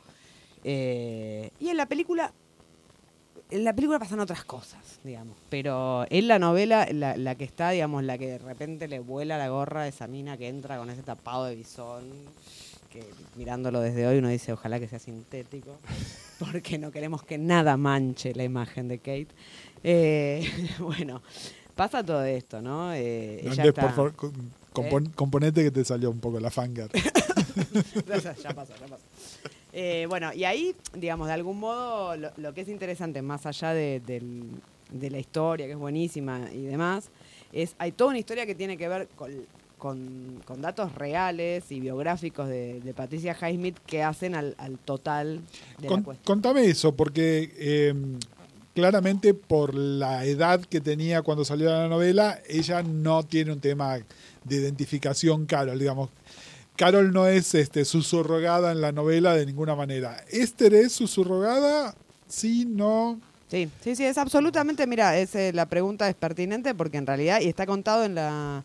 Eh, y en la película, en la película pasan otras cosas, digamos. Pero en la novela, la, la que está, digamos, la que de repente le vuela la gorra a esa mina que entra con ese tapado de bisón, que mirándolo desde hoy uno dice, ojalá que sea sintético, porque no queremos que nada manche la imagen de Kate. Eh, bueno, pasa todo esto, ¿no? Eh, ella Andrés, está- por favor, con- compon- componete que te salió un poco la fanga. ya, pasó, ya pasó. Eh, bueno, y ahí, digamos, de algún modo, lo, lo que es interesante, más allá de, de la historia, que es buenísima y demás, es hay toda una historia que tiene que ver con, con- con datos reales y biográficos de, de Patricia Highsmith que hacen al, al total de Con- la cuestión. contame eso, porque eh, claramente por la edad que tenía cuando salió la novela, ella no tiene un tema de identificación Carol, digamos. Carol no es este, su subrogada en la novela de ninguna manera. ¿Esther es su subrogada? Sí, no. Sí, sí, sí, es absolutamente, mira, es, eh, la pregunta es pertinente porque en realidad, y está contado en la,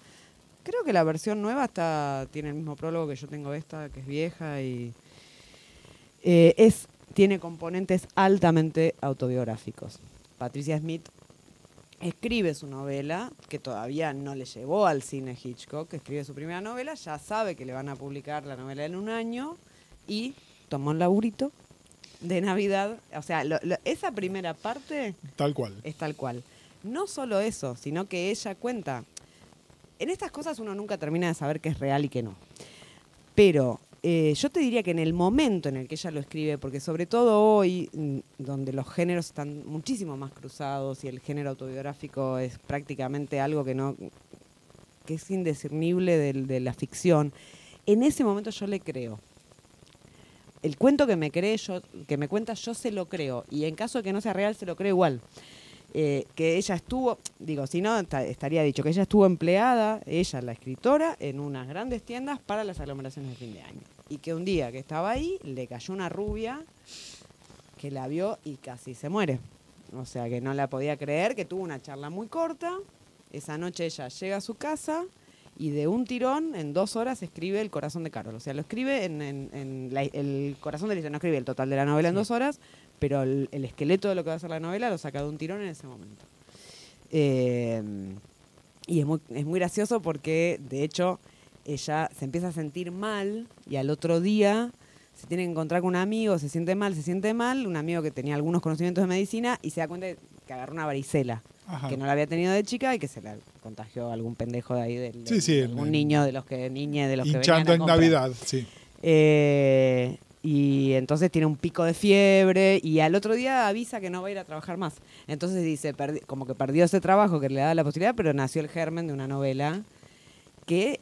creo que la versión nueva está, tiene el mismo prólogo que yo tengo esta, que es vieja y eh, es, tiene componentes altamente autobiográficos. Patricia Smith escribe su novela, que todavía no le llevó al cine Hitchcock, que escribe su primera novela, ya sabe que le van a publicar la novela en un año y tomó un laburito de Navidad. O sea, lo- lo- esa primera parte Tal cual. es tal cual. No solo eso, sino que ella cuenta. En estas cosas uno nunca termina de saber qué es real y qué no. Pero eh, yo te diría que en el momento en el que ella lo escribe, porque sobre todo hoy, mm, donde los géneros están muchísimo más cruzados y el género autobiográfico es prácticamente algo que no que es indiscernible del- de, la ficción, en ese momento yo le creo. El cuento que me cree yo, que me cuenta, yo se lo creo. Y en caso de que no sea real, se lo creo igual. Eh, que ella estuvo, digo, si no, esta- estaría dicho que ella estuvo empleada, ella, la escritora, en unas grandes tiendas para las aglomeraciones de fin de año. Y que un día que estaba ahí, le cayó una rubia que la vio y casi se muere. O sea, que no la podía creer, que tuvo una charla muy corta. Esa noche ella llega a su casa y de un tirón, en dos horas, escribe El corazón de Carol. O sea, lo escribe en, en- en la- el corazón de la historia. No escribe el total de la novela en dos horas, pero el, el esqueleto de lo que va a ser la novela lo saca de un tirón en ese momento. Eh, y es muy, es muy gracioso porque, de hecho, ella se empieza a sentir mal y al otro día se tiene que encontrar con un amigo, se siente mal, se siente mal, un amigo que tenía algunos conocimientos de medicina y se da cuenta que agarró una varicela, Ajá. que no la había tenido de chica y que se la contagió a algún pendejo de ahí, del, Sí, sí, algún niño de los que, niñe de los que Hinchando venían a en. Navidad, sí. Eh, y entonces tiene un pico de fiebre y al otro día avisa que no va a ir a trabajar más. Entonces dice, perdi- como que perdió ese trabajo que le daba la posibilidad, pero nació el germen de una novela que,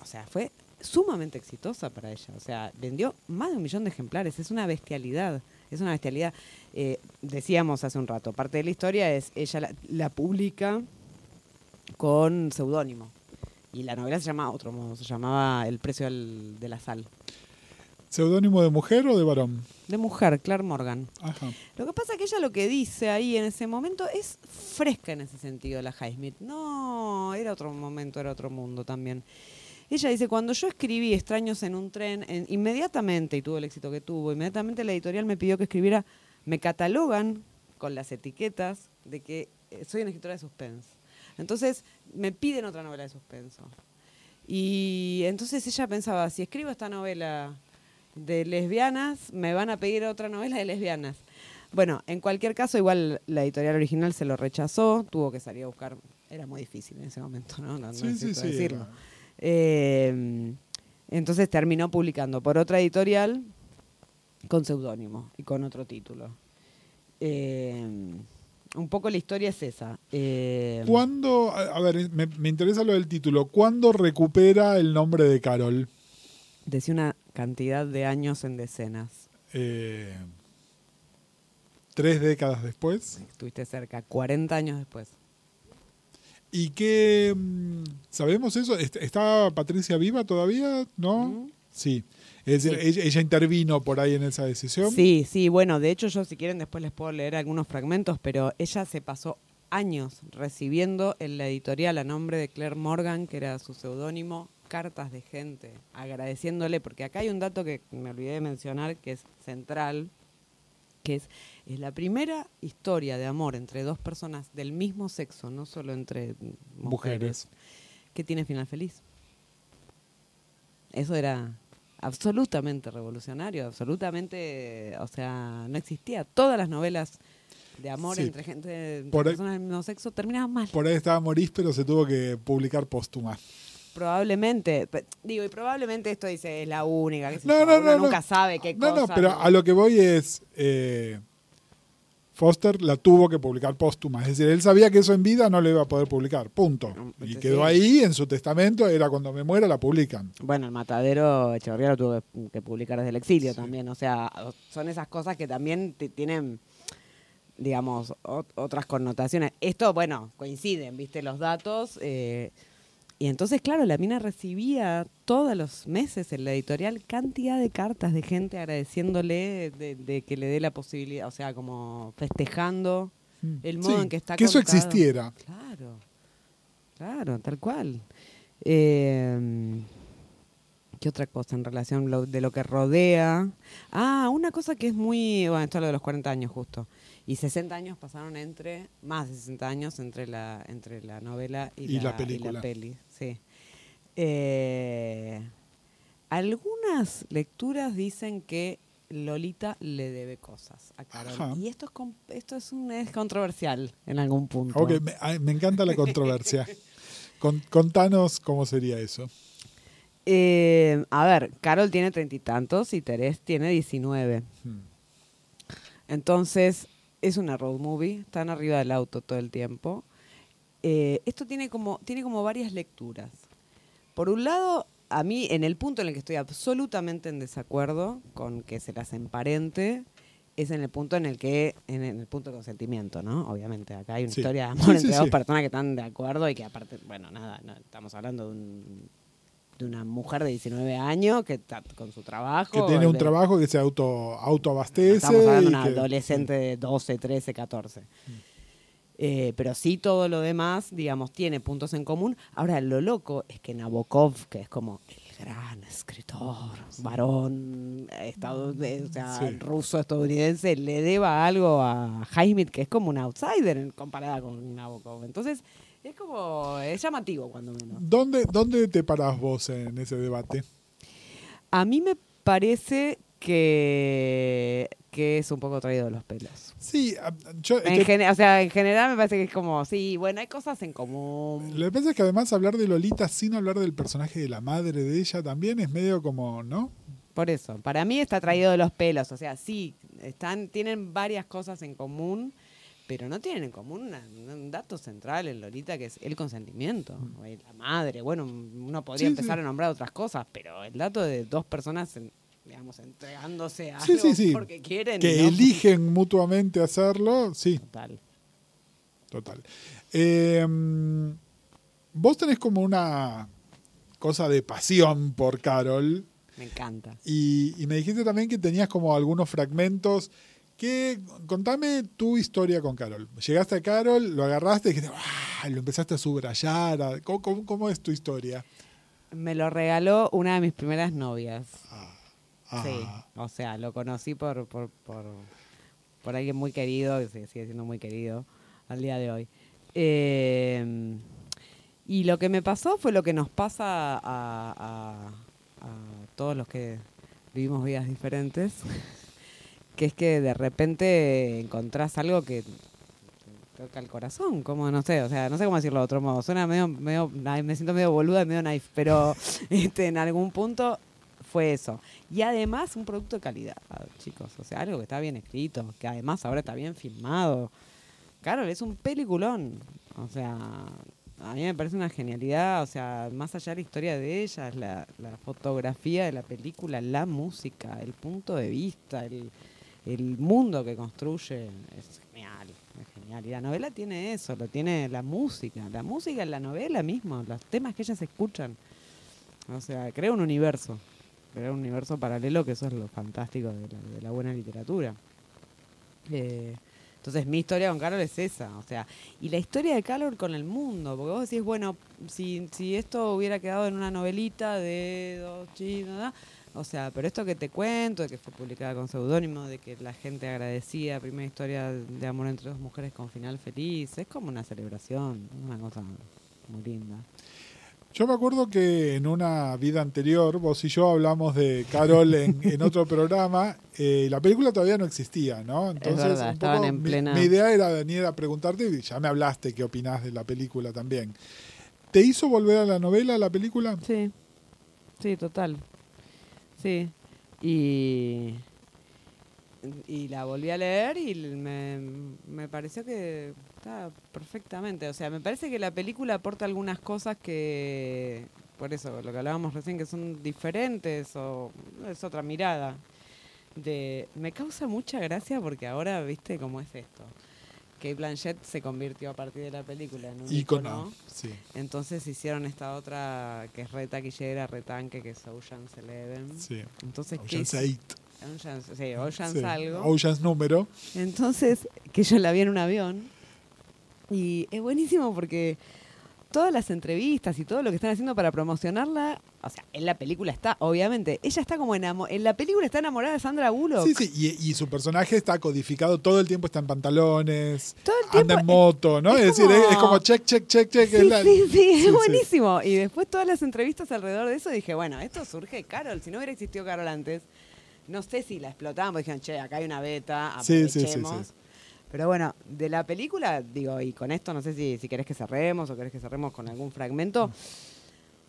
o sea, fue sumamente exitosa para ella. O sea, vendió más de un millón de ejemplares. Es una bestialidad. Es una bestialidad. Eh, decíamos hace un rato, parte de la historia es, ella la, publica con seudónimo. Y la novela se llama otro modo, se llamaba El precio del- de la sal. ¿Seudónimo de mujer o de varón? De mujer, Claire Morgan. Ajá. Lo que pasa es que ella lo que dice ahí en ese momento es fresca en ese sentido, la Highsmith. No, era otro momento, era otro mundo también. Ella dice, cuando yo escribí Extraños en un tren, en- inmediatamente, y tuvo el éxito que tuvo, inmediatamente la editorial me pidió que escribiera, me catalogan con las etiquetas de que eh, soy una escritora de suspense. Entonces, me piden otra novela de suspenso. Y entonces ella pensaba, si escribo esta novela de lesbianas, me van a pedir otra novela de lesbianas. Bueno, en cualquier caso, igual la editorial original se lo rechazó, tuvo que salir a buscar, era muy difícil en ese momento, ¿no? No, no Sí, sí, sí. decirlo. Eh, entonces terminó publicando por otra editorial con seudónimo y con otro título. Eh, un poco la historia es esa. Eh, ¿Cuándo, a a ver, me, me interesa lo del título, ¿cuándo recupera el nombre de Carol? decía una cantidad de años en decenas. Eh, tres décadas después. Estuviste cerca, 40 años después. ¿Y qué? mm, ¿Sabemos eso? ¿Est- ¿Está Patricia viva todavía? ¿No? Mm. Sí. Es decir, Sí. ella, ella intervino por ahí en esa decisión. Sí, sí, bueno, de hecho yo si quieren después les puedo leer algunos fragmentos, pero ella se pasó años recibiendo en la editorial a nombre de Claire Morgan, que era su seudónimo, cartas de gente agradeciéndole, porque acá hay un dato que me olvidé de mencionar que es central, que es, es la primera historia de amor entre dos personas del mismo sexo, no solo entre mujeres, Mujeres. que tiene final feliz. Eso era absolutamente revolucionario, absolutamente, o sea, no existía. Todas las novelas de amor Sí. entre gente, ahí- personas del mismo sexo terminaban mal. Por ahí estaba Morís, pero se tuvo que publicar póstuma. Probablemente, digo, y probablemente esto dice es la única, sé No, no, uno no, nunca no. sabe qué No, cosa. no, pero a lo que voy es. eh, Foster la tuvo que publicar póstuma. Es decir, él sabía que eso en vida no lo iba a poder publicar. Punto. Y Entonces, quedó ahí en su testamento. Era cuando me muera la publican. Bueno, el matadero Echeverría lo tuvo que, que publicar desde el exilio también. O sea, son esas cosas que también tienen, digamos, ot- otras connotaciones. Esto, bueno, coinciden, viste, los datos. eh, y entonces, claro, la mina recibía todos los meses en la editorial cantidad de cartas de gente agradeciéndole de, de que le dé la posibilidad, o sea, como festejando el modo Sí, en que está que eso existiera. Claro, claro, tal cual. Eh, ¿Qué otra cosa en relación lo- de lo que rodea? Ah, una cosa que es muy. Bueno, esto es lo de los 40 años justo. Y 60 años pasaron entre. Más de 60 años entre la, entre la novela y, Y la película. peli. Sí. Eh, algunas lecturas dicen que Lolita le debe cosas a Carol. Ajá. Y esto es, esto es, un, es controversial en algún punto. Ok, me, encanta la controversia. Con- contanos cómo sería eso. Eh, a ver, Carol tiene treinta y tantos y Terés tiene 19. Hmm. Entonces, es una road movie, están arriba del auto todo el tiempo. Eh, esto tiene como, tiene como varias lecturas. Por un lado, a mí, en el punto en el que estoy absolutamente en desacuerdo con que se las emparente, es en el punto en el que, en el punto de consentimiento, ¿no? Obviamente, acá hay una Sí. historia de amor sí, entre dos personas que están de acuerdo y que aparte, bueno, nada, no, estamos hablando de, un- de una mujer de 19 años que está con su trabajo. Que tiene un de- trabajo que se auto, autoabastece. Estamos hablando de una que- adolescente de 12, 13, 14. Eh, pero sí todo lo demás, digamos, tiene puntos en común. Ahora, lo loco es que Nabokov, que es como el gran escritor, varón, estado, de- o sea, Sí. ruso, estadounidense, le deba algo a Highsmith, que es como un outsider comparada con Nabokov. Entonces, es como, es llamativo cuando menos. ¿Dónde, ¿Dónde te parás vos en ese debate? A mí me parece que, que es un poco traído de los pelos. Sí, yo, En o sea, en general me parece que es como, sí, bueno, hay cosas en común. lo que pasa es que además hablar de Lolita sin hablar del personaje de la madre de ella también es medio como, ¿no? Por eso, para mí está traído de los pelos. O sea, sí, están, tienen varias cosas en común, pero no tienen en común una- un dato central en Lolita que es el consentimiento. o el- La madre, bueno, uno podría Sí, empezar sí. a nombrar otras cosas, pero el dato de dos personas, en- digamos, entregándose a Sí, algo sí, sí. porque quieren. Que ¿no? eligen mutuamente hacerlo, sí, Total. total. Eh, mm, vos tenés como una cosa de pasión por Carol Me encanta. y, y me dijiste también que tenías como algunos fragmentos. Contame tu historia con Carol. Llegaste a Carol, lo agarraste y dijiste, ¡ah! lo empezaste a subrayar. a- ¿Cómo, cómo- cómo es tu historia? Me lo regaló una de mis primeras novias. Ah, Sí, o sea, lo conocí por, por, por, por alguien muy querido, que sigue sigue siendo muy querido al día de hoy. Eh, y lo que me pasó fue lo que nos pasa a, a- a todos los que vivimos vidas diferentes, que es que de repente encontrás algo que toca el corazón, como no sé, o sea, no sé cómo decirlo de otro modo, suena medio, medio, me siento medio boluda, medio naif, pero este, en algún punto fue eso. Y además un producto de calidad, chicos, o sea, algo que está bien escrito, que además ahora está bien filmado. Carol, es un peliculón, o sea, a mí me parece una genialidad, o sea, más allá de la historia de ella, es la, la fotografía de la película, la música, el punto de vista, el, el mundo que construye, es genial, es genial. Y la novela tiene eso, lo tiene la música, la música en la novela mismo, los temas que ellas escuchan. O sea, crea un universo, crea un universo paralelo, que eso es lo fantástico de la, de la buena literatura. Eh, entonces mi historia con Carol es esa, o sea, y la historia de Carol con el mundo, porque vos decís, bueno, si, si esto hubiera quedado en una novelita de dos chinos, ¿no? O sea, pero esto que te cuento, de que fue publicada con seudónimo, de que la gente agradecía, primera historia de amor entre dos mujeres con final feliz, es como una celebración, una cosa muy linda. Yo me acuerdo que en una vida anterior, vos y yo hablamos de Carol en, en otro programa. eh, la película todavía no existía, ¿no? Entonces, verdad, un estaban en mi- plena- mi, idea era venir a preguntarte, y ya me hablaste qué opinás de la película también. ¿Te hizo volver a la novela, a la película? Sí, sí, total. Sí. Y, y la volví a leer y me, me pareció que está perfectamente. O sea, me parece que la película aporta algunas cosas que, por eso, lo que hablábamos recién, que son diferentes o es otra mirada. De, me causa mucha gracia porque ahora, viste cómo es esto. Que Blanchett se convirtió a partir de la película en un Icono. icono. Sí. Entonces hicieron esta otra que es re taquillera, re tanque, que es Ocean's Eleven. sí. Entonces, ¿qué Ocean's hizo? 8. Ocean's, sí, Ocean's Sí. algo. Ocean's número. Entonces, que yo la vi en un avión. Y es buenísimo porque todas las entrevistas y todo lo que están haciendo para promocionarla, o sea, en la película está, obviamente, ella está como enamorada, en la película está enamorada de Sandra Bullock. Sí, sí, y, y su personaje está codificado todo el tiempo, está en pantalones, Todo el tiempo anda en moto, ¿no? es Es, decir, es, es como check, check, check, check. Sí, es la- sí, sí, es buenísimo. Y después todas las entrevistas alrededor de eso dije, bueno, esto surge de Carol. Si no hubiera existido Carol antes, no sé si la explotaban, porque dijeron, che, acá hay una beta, Sí, sí, sí, aprovechemos. sí. Pero bueno, de la película, digo, y con esto no sé si, si querés que cerremos o querés que cerremos con algún fragmento.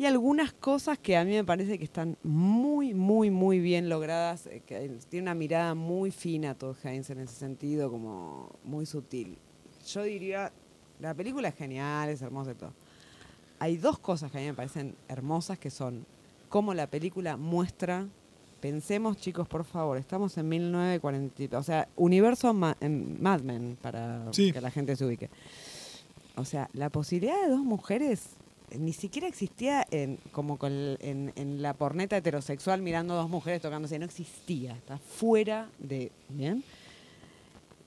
Y algunas cosas que a mí me parece que están muy, muy, muy bien logradas. eh, que tiene una mirada muy fina Todd Haynes en ese sentido, como muy sutil. Yo diría, la película es genial, es hermosa y todo. Hay dos cosas que a mí me parecen hermosas que son cómo la película muestra. Pensemos, chicos, por favor, estamos en 1940, o sea, universo Ma- en Mad Men, para Sí. que la gente se ubique. O sea, la posibilidad de dos mujeres ni siquiera existía en, como con en, en la porneta heterosexual mirando dos mujeres tocándose, no existía, está fuera de... ¿Bien?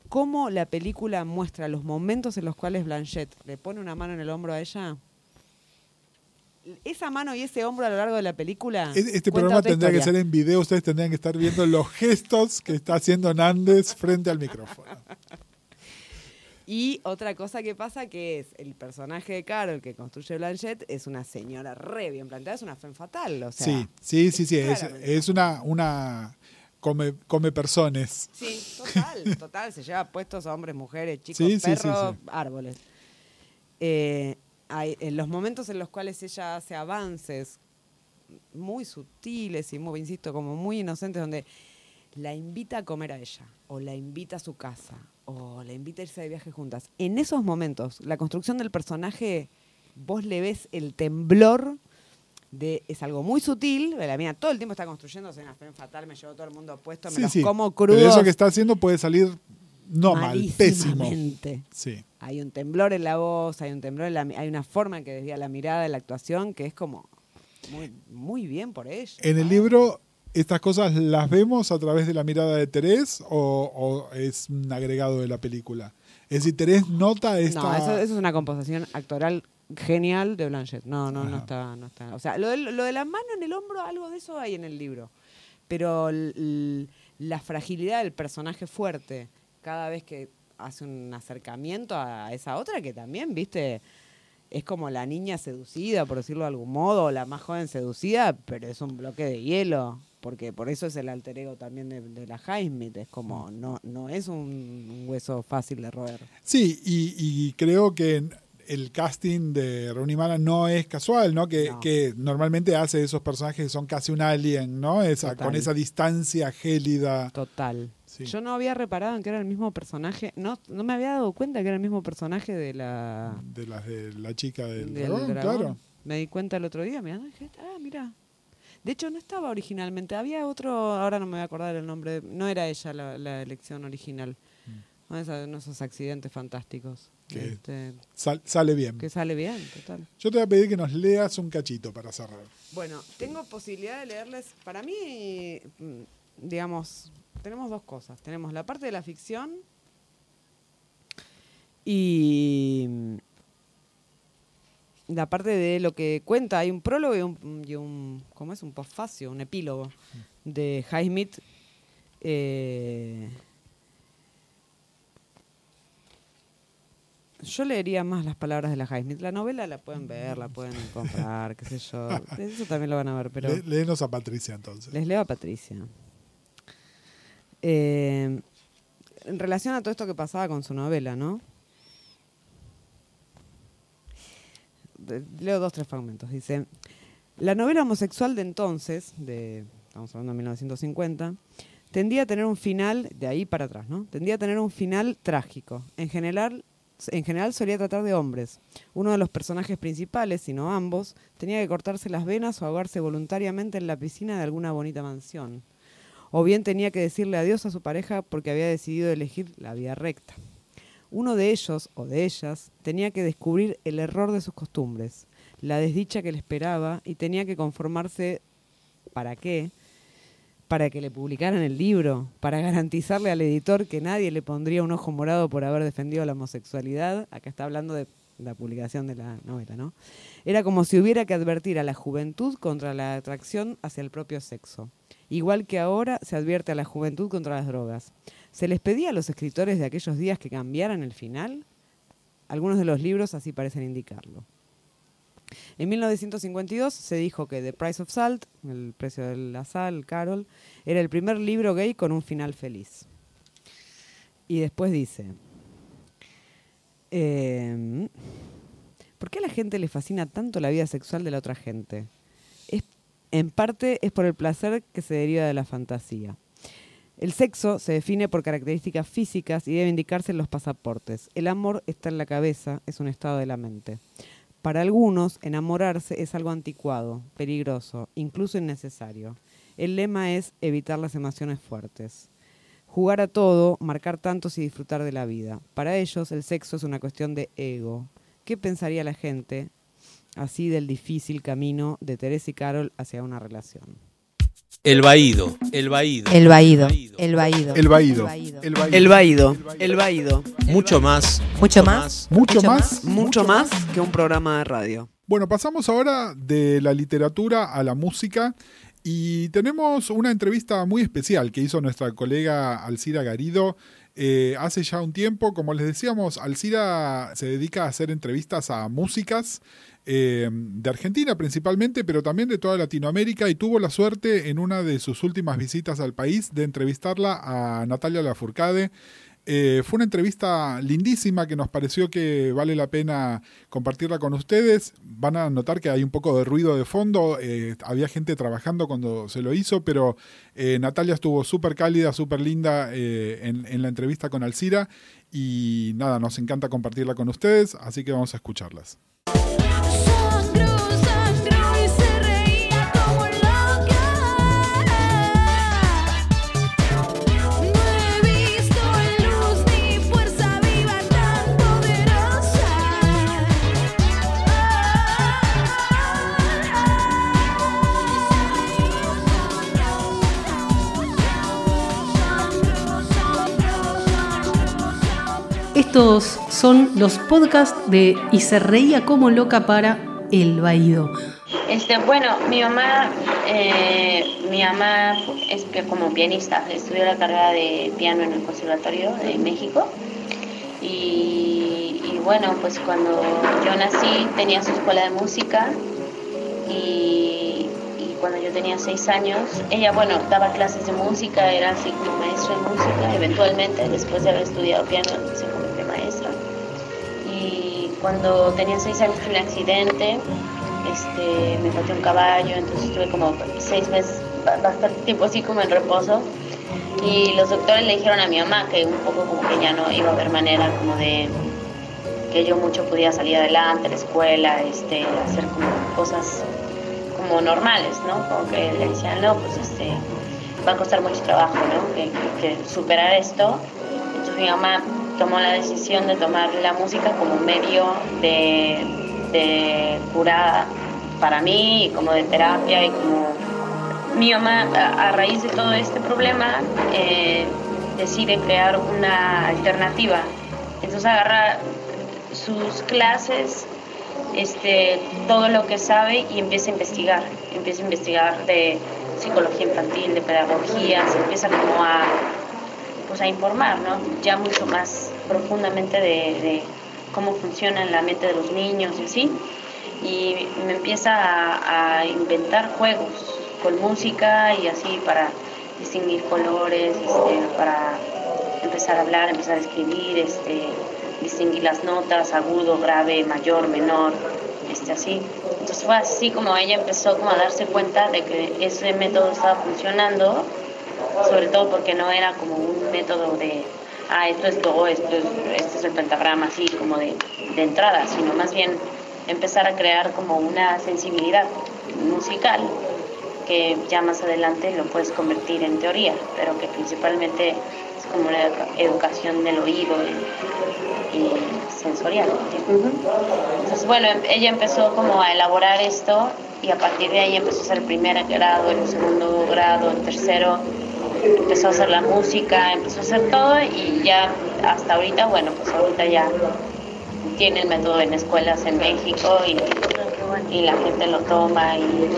Cómo la película muestra los momentos en los cuales Blanchett le pone una mano en el hombro a ella. Esa mano y ese hombro a lo largo de la película. Es- Este programa tendría que historia. ser en video, ustedes tendrían que estar viendo los gestos que está haciendo Nández frente al micrófono. Y otra cosa que pasa que es el personaje de Carol que construye Blanchett es una señora re bien planteada, es una femme fatal, o sea. sí, sí, sí, sí, es, una, una come, come personas. Sí, total, total, se lleva puestos a hombres, mujeres, chicos, Sí, perros, sí. árboles. Eh, hay, en los momentos en los cuales ella hace avances muy sutiles y muy, insisto, como muy inocentes, donde la invita a comer a ella, o la invita a su casa, o la invita a irse de viaje juntas. En esos momentos, la construcción del personaje, vos le ves el temblor de, es algo muy sutil, la mía todo el tiempo está construyéndose una femme fatal, me llevo todo el mundo puesto, me Sí, los sí. como Pero crudos. eso que está haciendo puede salir no mal, pésimo. Sí. Hay un temblor en la voz, hay un temblor en la, hay una forma en que desvía la mirada de la actuación que es como muy, muy bien por ella. En el libro, ¿estas cosas las vemos a través de la mirada de Terés o, o es un agregado de la película? Es decir, Terés nota esta... No, eso, eso es una composición actoral genial de Blanchett. No, no, no Ajá. está, no está. O sea, lo de, lo de la mano en el hombro, algo de eso hay en el libro. Pero la fragilidad del personaje fuerte, cada vez que hace un acercamiento a esa otra, que también, viste, es como la niña seducida, por decirlo de algún modo, o la más joven seducida, pero es un bloque de hielo. Porque por eso es el alter ego también de, de la Highsmith. Es como, no, no es un hueso fácil de roer. Sí, y, y creo que el casting de Rooney Mara no es casual, ¿no? Que, No. que normalmente hace esos personajes que son casi un alien, ¿no? Esa, Total. con esa distancia gélida. Total. Sí. Yo no había reparado en que era el mismo personaje. No, no me había dado cuenta que era el mismo personaje de la. De las de la chica del, del dragón, dragón. claro. Me di cuenta el otro día mirando y dije, ah, mira. De hecho, no estaba originalmente. Había otro, ahora no me voy a acordar el nombre. No era ella la, la elección original. Uno de esos- esos accidentes fantásticos. Que- Este, Sal- sale bien. que sale bien, total. Yo te voy a pedir que nos leas un cachito para cerrar. Bueno, tengo posibilidad de leerles. Para mí, mm, digamos, tenemos dos cosas. Tenemos la parte de la ficción y mm, la parte de lo que cuenta. Hay un prólogo y un, y un ¿cómo es? Un postfacio, un epílogo de Highsmith. Eh, yo leería más las palabras de la Highsmith. La novela la pueden ver, la pueden comprar, qué sé yo. Eso también lo van a ver, pero... Le- léenos a Patricia entonces. Les leo a Patricia. Eh, en relación a todo esto que pasaba con su novela, ¿no? Leo dos, tres fragmentos. Dice, la novela homosexual de entonces, de, estamos hablando de 1950, tendía a tener un final, de ahí para atrás, ¿no? Tendía a tener un final trágico. En general, en general solía tratar de hombres. Uno de los personajes principales, si no ambos, tenía que cortarse las venas o ahogarse voluntariamente en la piscina de alguna bonita mansión. O bien tenía que decirle adiós a su pareja porque había decidido elegir la vía recta. Uno de ellos, o de ellas, tenía que descubrir el error de sus costumbres, la desdicha que le esperaba y tenía que conformarse ¿para qué? Para que le publicaran el libro, para garantizarle al editor que nadie le pondría un ojo morado por haber defendido la homosexualidad. Acá está hablando de la publicación de la novela, ¿no? Era como si hubiera que advertir a la juventud contra la atracción hacia el propio sexo. Igual que ahora se advierte a la juventud contra las drogas. ¿Se les pedía a los escritores de aquellos días que cambiaran el final? Algunos de los libros así parecen indicarlo. En 1952 se dijo que The Price of Salt, el precio de la sal, Carol, era el primer libro gay con un final feliz. Y después dice, em, ¿por qué a la gente le fascina tanto la vida sexual de la otra gente? En parte es por el placer que se deriva de la fantasía. El sexo se define por características físicas y debe indicarse en los pasaportes. El amor está en la cabeza, es un estado de la mente. Para algunos, enamorarse es algo anticuado, peligroso, incluso innecesario. El lema es evitar las emociones fuertes. Jugar a todo, marcar tantos y disfrutar de la vida. Para ellos, el sexo es una cuestión de ego. ¿Qué pensaría la gente así del difícil camino de Teresa y Carol hacia una relación? El vaído, el vaído. El vaído. El vaído. El vaído. El vaído, el vaído. Mucho más. Mucho más. Mucho más. Mucho más que un programa de radio. Bueno, pasamos ahora de la literatura a la música y tenemos una entrevista muy especial que hizo nuestra colega Alcira Garido eh, hace ya un tiempo. Como les decíamos, Alcira se dedica a hacer entrevistas a músicas eh, de Argentina principalmente, pero también de toda Latinoamérica y tuvo la suerte en una de sus últimas visitas al país de entrevistarla a Natalia Lafourcade. Eh, fue una entrevista lindísima que nos pareció que vale la pena compartirla con ustedes. Van a notar que hay un poco de ruido de fondo. eh, había gente trabajando cuando se lo hizo, pero Natalia estuvo súper cálida, súper linda en, en la entrevista con Alcira. Y nada, nos encanta compartirla con ustedes, así que vamos a escucharlas. Son los podcasts de Y se reía como loca para El Baído. Este, bueno, mi mamá, eh, mi mamá es como pianista, estudió la carrera de piano en el Conservatorio de México. Y, bueno, pues cuando yo nací tenía su escuela de música y, y cuando yo tenía seis años, ella, bueno, daba clases de música, era así como maestra de música, eventualmente, después de haber estudiado piano, se cuando tenía seis años tuve un accidente, este, me pateó un caballo, entonces estuve como seis meses, ba- bastante tiempo así como en reposo. Y los doctores le dijeron a mi mamá que un poco como que ya no iba a haber manera como de que yo mucho podía salir adelante, la escuela, este, hacer como cosas como normales, ¿no? Como que le decían, no, pues este, va a costar mucho trabajo, ¿no? Que, que- que superar esto. Entonces mi mamá tomó la decisión de tomar la música como medio de, de cura para mí, como de terapia y como mi mamá, a raíz de todo este problema, eh, decide crear una alternativa. Entonces agarra sus clases, este, todo lo que sabe y empieza a investigar. Empieza a investigar de psicología infantil, de pedagogía, se empieza como a, pues a informar, ¿no? Ya mucho más profundamente de, cómo funciona la mente de los niños y así. Y me empieza a, a inventar juegos con música y así para distinguir colores, este, para empezar a hablar, empezar a escribir, este, distinguir las notas, agudo, grave, mayor, menor, este, así. Entonces fue así como ella empezó como a darse cuenta de que ese método estaba funcionando, sobre todo porque no era como un método de, ah, esto es do, esto es, este es el pentagrama, así como de, de entrada, sino más bien empezar a crear como una sensibilidad musical que ya más adelante lo puedes convertir en teoría, pero que principalmente es como una educa- educación del oído y, y sensorial. Entonces, bueno, em- ella empezó como a elaborar esto y a partir de ahí empezó a el primer grado, el segundo grado, el tercero, empezó a hacer la música, empezó a hacer todo y ya hasta ahorita, bueno, pues ahorita ya tiene el método en escuelas en México y, y la gente lo toma y,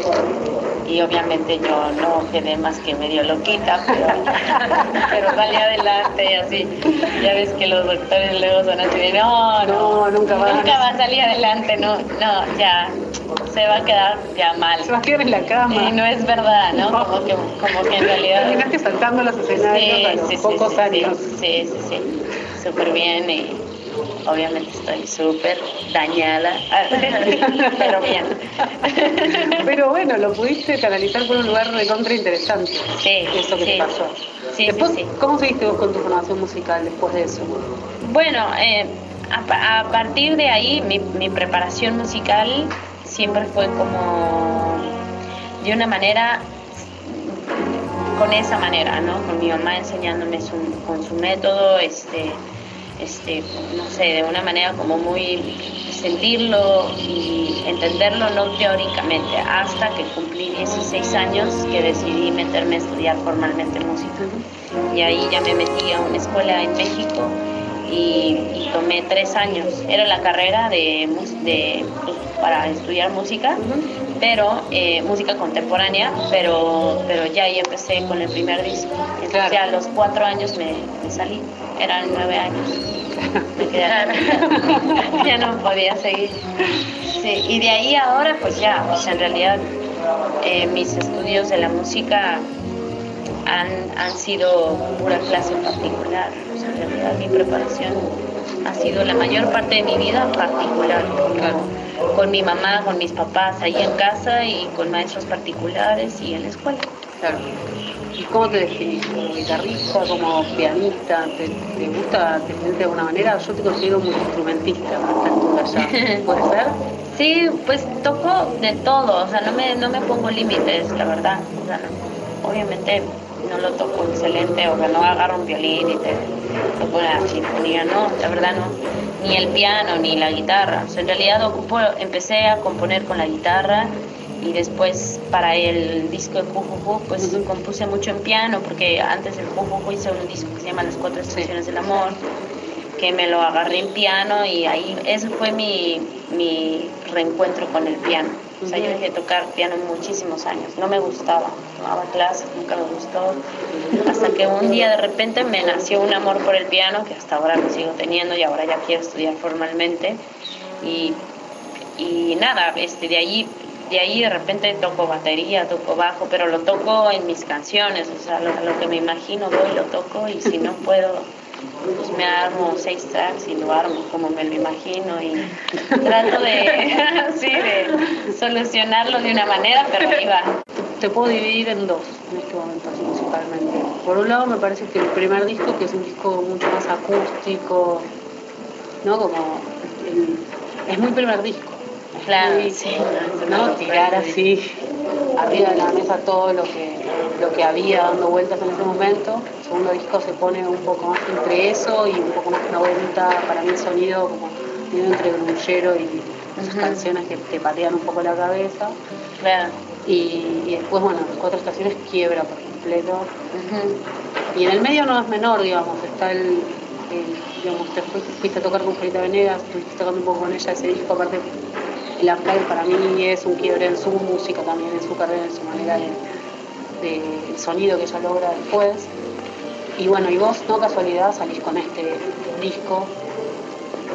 y obviamente yo no quedé más que medio loquita, pero, pero salí adelante y así. Ya ves que los doctores luego son así de, no, no, nunca va a- nunca va a salir adelante, no, no, ya se va a quedar ya mal. Se va a quedar en la cama. Y no es verdad, ¿no? Como que, como que en realidad... Terminaste saltando los escenarios a los pocos sí, años. Sí, sí, sí. Súper bien y obviamente estoy súper dañada, pero bien. Pero bueno, lo pudiste canalizar por un lugar de contra interesante. Sí, Eso que sí. te pasó. Sí, después, sí. ¿cómo seguiste vos con tu formación musical después de eso? Bueno, eh, a, pa- a partir de ahí mi, mi preparación musical siempre fue como de una manera, con esa manera, ¿no? Con mi mamá enseñándome su- con su método, este, este, no sé, de una manera como muy sentirlo y entenderlo no teóricamente, hasta que cumplí 16 años que decidí meterme a estudiar formalmente música. Y ahí ya me metí a una escuela en México y, y tomé tres años. Era la carrera de, de pues, para estudiar música, pero eh, música contemporánea, pero, pero ya ahí empecé con el primer disco. Entonces ya a los cuatro años me, me salí, eran nueve años. Me ya no podía seguir. Sí, y de ahí ahora pues ya, o sea, en realidad eh, mis estudios de la música han, han sido pura clase particular. O sea, en realidad mi preparación ha sido la mayor parte de mi vida particular. Con, con mi mamá, con mis papás ahí en casa y con maestros particulares y en la escuela. Claro. ¿Y cómo te definís? ¿Como guitarrista, como pianista? ¿Te, te gusta definirte de alguna manera? Yo te considero muy instrumentista a esta altura. ¿Puede ser? Sí, pues toco de todo, o sea, no me, no me pongo límites, la verdad. O sea, no- obviamente no lo toco excelente, o sea, no agarro un violín y te toco una sinfonía, no, la verdad no. Ni el piano, ni la guitarra. O sea, en realidad ocupo, empecé a componer con la guitarra y después para el disco de Jujuju, pues compuse mucho en piano, porque antes del Jujuju hice un disco que se llama Las Cuatro Estaciones del Amor que me lo agarré en piano y ahí ese fue mi, mi reencuentro con el piano. O sea, yo dejé de tocar piano muchísimos años, no me gustaba, tomaba clases, nunca me gustó, hasta que un día de repente me nació un amor por el piano que hasta ahora lo sigo teniendo y ahora ya quiero estudiar formalmente y, y nada, este, de ahí de ahí de repente toco batería, toco bajo, pero lo toco en mis canciones, o sea, lo, lo que me imagino voy lo toco y si no puedo pues me armo seis tracks y lo armo como me lo imagino y trato de, sí, de solucionarlo de una manera, pero ahí va. Te puedo dividir en dos en este momento así, musicalmente. Por un lado me parece que el primer disco, que es un disco mucho más acústico, ¿no? Como es muy primer disco. Claro, sí. ¿no? Tirar así arriba de la mesa todo lo que, lo que había dando vueltas en ese momento. El segundo disco se pone un poco más entre eso y un poco más 90, para mí el sonido como medio entre grullero y esas canciones que te patean un poco la cabeza. Claro. Y, y después, bueno, las cuatro estaciones quiebra por completo. Y en el medio no es menor, digamos, está el, el- digamos, te fuiste, fuiste a tocar con Julieta Venegas, estuviste tocando un poco con ella ese disco, aparte el Afraid para mí es un quiebre en su música también, en su carrera, en su manera de, el sonido que ella logra después. Y bueno, y vos, no casualidad, salís con este disco.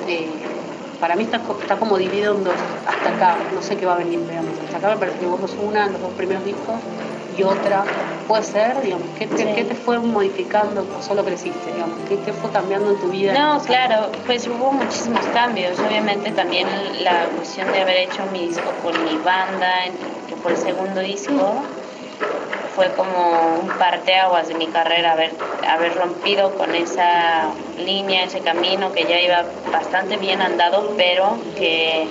eh, para mí está, co- está como dividido en dos, hasta acá, no sé qué va a venir, digamos. Hasta acá me parece que vos una en los dos primeros discos y otra, puede ser, digamos, ¿qué te, Sí. qué te fue modificando o solo creciste, digamos? ¿Qué te fue cambiando en tu vida? No, claro, pues hubo muchísimos cambios. Obviamente también la cuestión de haber hecho mi disco con mi banda, que fue el segundo disco, fue como un parteaguas de mi carrera, haber, haber rompido con esa línea, ese camino que ya iba bastante bien andado, pero que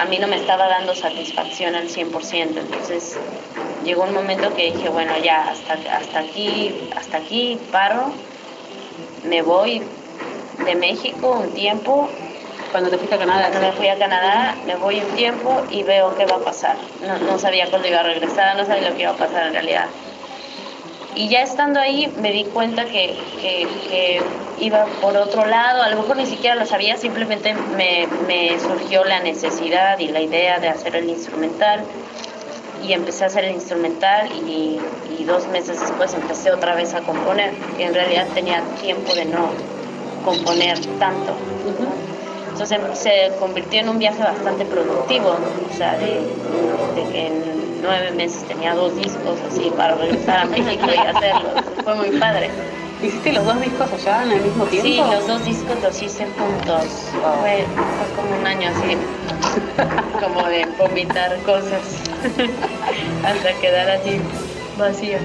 a mí no me estaba dando satisfacción al 100%. Entonces llegó un momento que dije, bueno, ya, hasta, hasta aquí, hasta aquí paro, me voy de México un tiempo, Cuando te fuiste a Canadá, cuando me fui a Canadá, me voy un tiempo y veo qué va a pasar. No, no sabía cuándo iba a regresar, no sabía lo que iba a pasar en realidad. Y ya estando ahí me di cuenta que, que- que iba por otro lado, a lo mejor ni siquiera lo sabía, simplemente me, me surgió la necesidad y la idea de hacer el instrumental y empecé a hacer el instrumental y, y dos meses después empecé otra vez a componer. Y en realidad tenía tiempo de no componer tanto. Entonces se convirtió en un viaje bastante productivo, o sea, de, de que en nueve meses tenía dos discos así para regresar a México y hacerlos. Fue muy padre. ¿Hiciste los dos discos allá en el mismo tiempo? Sí, los dos discos los hice juntos. Fue, fue como un año así, como de vomitar cosas hasta quedar así vacío.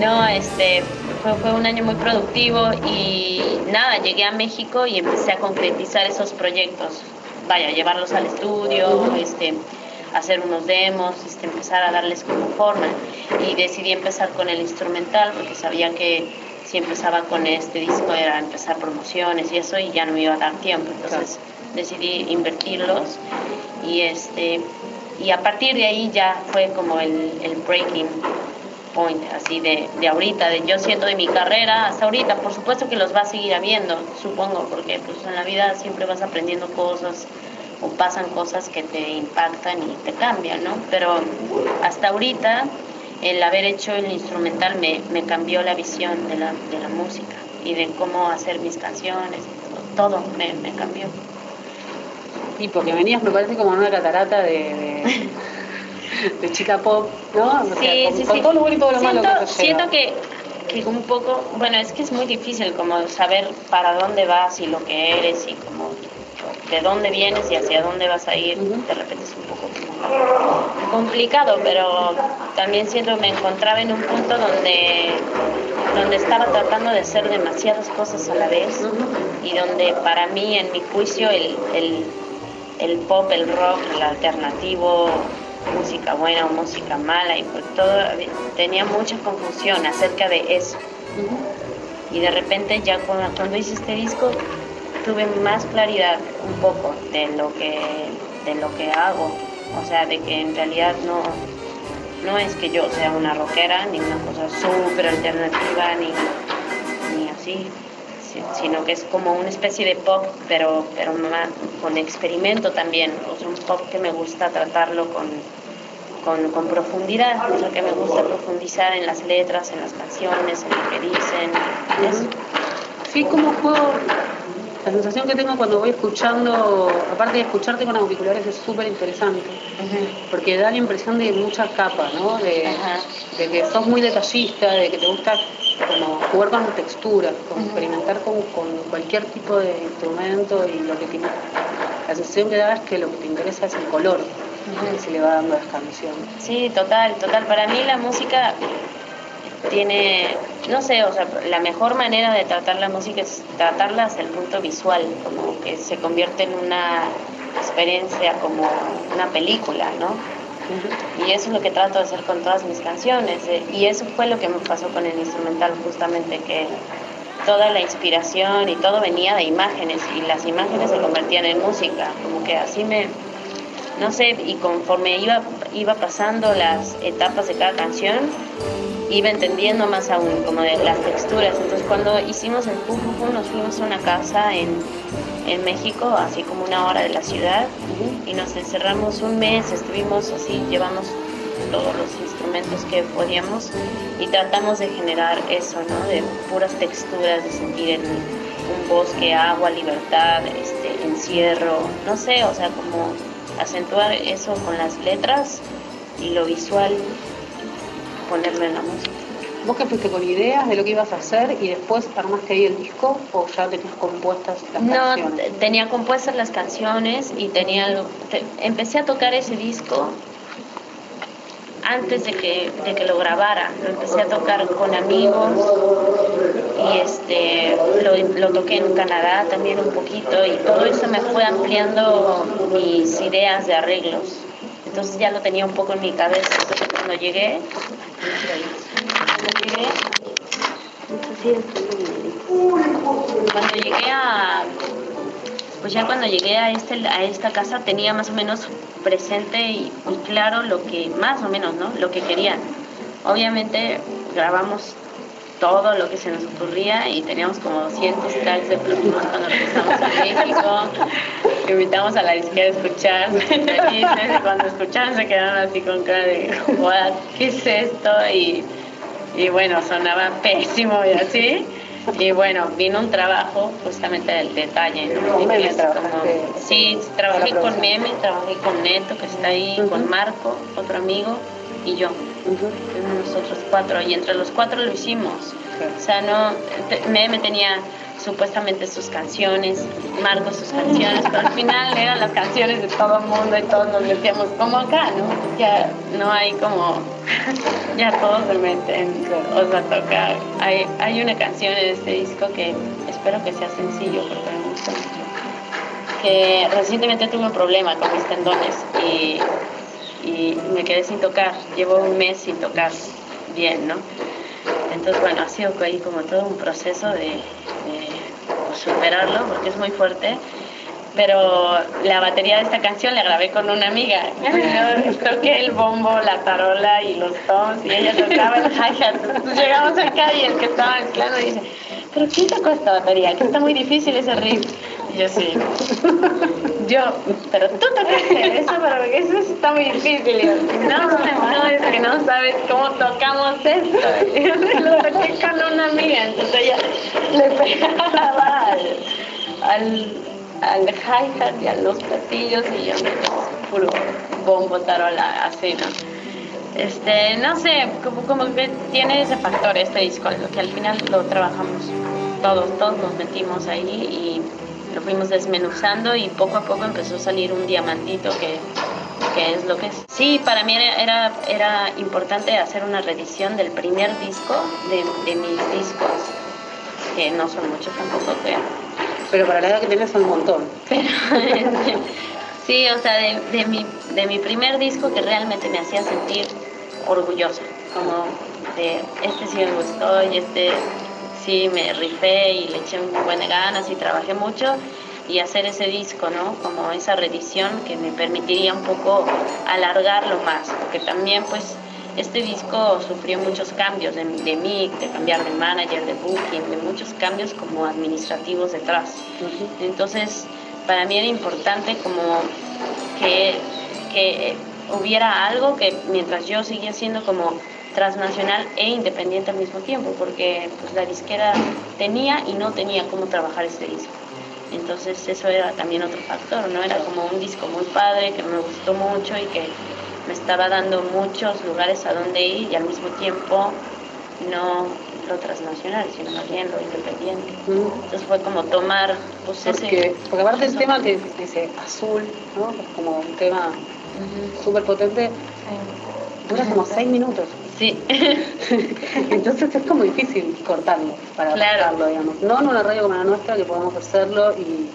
No, este, fue, fue un año muy productivo y nada, llegué a México y empecé a concretizar esos proyectos. Vaya, llevarlos al estudio, este, hacer unos demos, este, empezar a darles como forma. Y decidí empezar con el instrumental porque sabía que si empezaba con este disco era empezar promociones y eso y ya no me iba a dar tiempo. Entonces decidí invertirlos y este y a partir de ahí ya fue como el, el breaking point así de, de ahorita, de yo siento de mi carrera hasta ahorita. Por supuesto que los va a seguir habiendo, supongo, porque pues en la vida siempre vas aprendiendo cosas o pasan cosas que te impactan y te cambian, ¿no? Pero hasta ahorita el haber hecho el instrumental me, me cambió la visión de la, de la música y de cómo hacer mis canciones, todo me, me cambió. Y porque venías, me parece, como en una catarata de, de, de chica pop, ¿no? O sea, Sí, con, sí, con sí. todo lo bueno y todo lo siento, malo que siento que, que un poco, bueno, es que es muy difícil como saber para dónde vas y lo que eres y como de dónde vienes y hacia dónde vas a ir. De repente es un poco complicado, pero también siento que me encontraba en un punto donde donde estaba tratando de hacer demasiadas cosas a la vez y donde para mí, en mi juicio, el, el, el pop, el rock, el alternativo, música buena o música mala, y pues todo, tenía mucha confusión acerca de eso. Y de repente ya cuando, cuando hice este disco tuve más claridad un poco de lo que, de lo que hago, o sea, de que en realidad no, no es que yo sea una rockera, ni una cosa súper alternativa, ni, ni así, sino que es como una especie de pop, pero, pero más con experimento también, o sea, un pop que me gusta tratarlo con, con, con profundidad, o sea, que me gusta profundizar en las letras, en las canciones, en lo que dicen, eso. Sí, como juego, la sensación que tengo cuando voy escuchando, aparte de escucharte con auriculares, es súper interesante. Porque da la impresión de mucha capa, ¿no? De, de que sos muy detallista, de que te gusta como jugar con texturas, como experimentar con, con cualquier tipo de instrumento y lo que. La sensación que da es que lo que te interesa es el color que se le va dando a las canciones. Sí, total, total. Para mí la música tiene, no sé, o sea, la mejor manera de tratar la música es tratarla hasta el punto visual, como que se convierte en una experiencia como una película, ¿no? Y eso es lo que trato de hacer con todas mis canciones. eh, Y eso fue lo que me pasó con el instrumental, justamente que toda la inspiración y todo venía de imágenes y las imágenes se convertían en música, como que así me, no sé, y conforme iba, iba pasando las etapas de cada canción, iba entendiendo más aún como de las texturas. Entonces cuando hicimos el Fu Fu, nos fuimos a una casa en, en México, así como una hora de la ciudad, y nos encerramos un mes, estuvimos así, llevamos todos los instrumentos que podíamos y tratamos de generar eso, ¿no? De puras texturas, de sentir el- un bosque, agua, libertad, este, encierro, no sé, o sea, como acentuar eso con las letras y lo visual, ponerlo en la música. ¿Vos que fuiste con ideas de lo que ibas a hacer y después armaste ahí el disco o ya tenías compuestas las No, canciones? te- tenía compuestas las canciones y tenía te- empecé a tocar ese disco antes de que, de que lo grabara. Lo empecé a tocar con amigos y este lo, lo toqué en Canadá también un poquito y todo eso me fue ampliando mis ideas de arreglos. Entonces ya lo tenía un poco en mi cabeza. Cuando llegué, cuando llegué, cuando llegué a pues ya cuando llegué a este a esta casa tenía más o menos presente y, y claro lo que más o menos no lo que quería obviamente grabamos todo lo que se nos ocurría y teníamos como 200 tracks de plumas cuando regresamos a México. Invitamos a la disquera a escuchar, y cuando escucharon se quedaron así con cara de, "What, ¿qué es esto? Y, y bueno, sonaba pésimo y así. Y bueno, vino un trabajo justamente del detalle, ¿no? Trabajaste. sí, trabajé con. Meme, trabajé con Neto, que está ahí, con Marco, otro amigo, y yo. Fuimos Nosotros cuatro, y entre los cuatro lo hicimos. O sea, no, te- Meme tenía supuestamente sus canciones, Marco sus canciones, pero al final eran las canciones de todo el mundo y todos nos metíamos como acá, ¿no? Ya no hay como, ya todos se meten, o sea, tocar. Hay, hay una canción en este disco que espero que sea sencillo porque me gusta mucho que recientemente tuve un problema con mis tendones y, y me quedé sin tocar. Llevo un mes sin tocar bien, ¿no? Entonces, bueno, ha sido ahí como todo un proceso de, pues, superarlo porque es muy fuerte. Pero la batería de esta canción la grabé con una amiga. Yo toqué el bombo, la tarola y los toms y ella tocaba el hi-hat. Llegamos acá y el que estaba mezclando dice, ¿pero quién tocó esta batería? Que está muy difícil ese riff. Yo sí. Yo, pero tú tocaste eso, pero eso está muy difícil. Yo, no, no, es que no sabes cómo tocamos esto. Yo lo toqué con una amiga, entonces ella le pegaba al, al, al hi-hat y a los platillos y yo me puro bombo tarola así, ¿no? Este, no sé, como, como que tiene ese factor este disco, lo que al final lo trabajamos todos, todos nos metimos ahí y lo fuimos desmenuzando y poco a poco empezó a salir un diamantito que, que es lo que es. Sí, para mí era, era, era importante hacer una reedición del primer disco de, de mis discos, que no son muchos tampoco, creo. Pero para la edad que tenés son un montón. Pero, este, sí, o sea, de, de mi, de mi primer disco que realmente me hacía sentir orgullosa, como de este sí me gustó y este sí me rifé y le eché un buen de ganas y trabajé mucho y hacer ese disco, ¿no? Como esa reedición que me permitiría un poco alargarlo más, porque también pues este disco sufrió muchos cambios de, de mí, de cambiar de manager, de booking, de muchos cambios como administrativos detrás. Entonces, para mí era importante como que, que hubiera algo que mientras yo seguía siendo como transnacional e independiente al mismo tiempo, porque pues, la disquera tenía y no tenía cómo trabajar este disco. Entonces eso era también otro factor, ¿no? Era como un disco muy padre que me gustó mucho y que me estaba dando muchos lugares a donde ir y al mismo tiempo no lo transnacional, sino más bien lo independiente. Entonces fue como tomar pues Porque, ese... porque aparte el tema que dice azul, ¿no? Es como un tema súper potente, dura como seis minutos. Sí. Entonces es como difícil cortarlo para Claro. cortarlo, digamos. No en una radio como la nuestra que podemos hacerlo y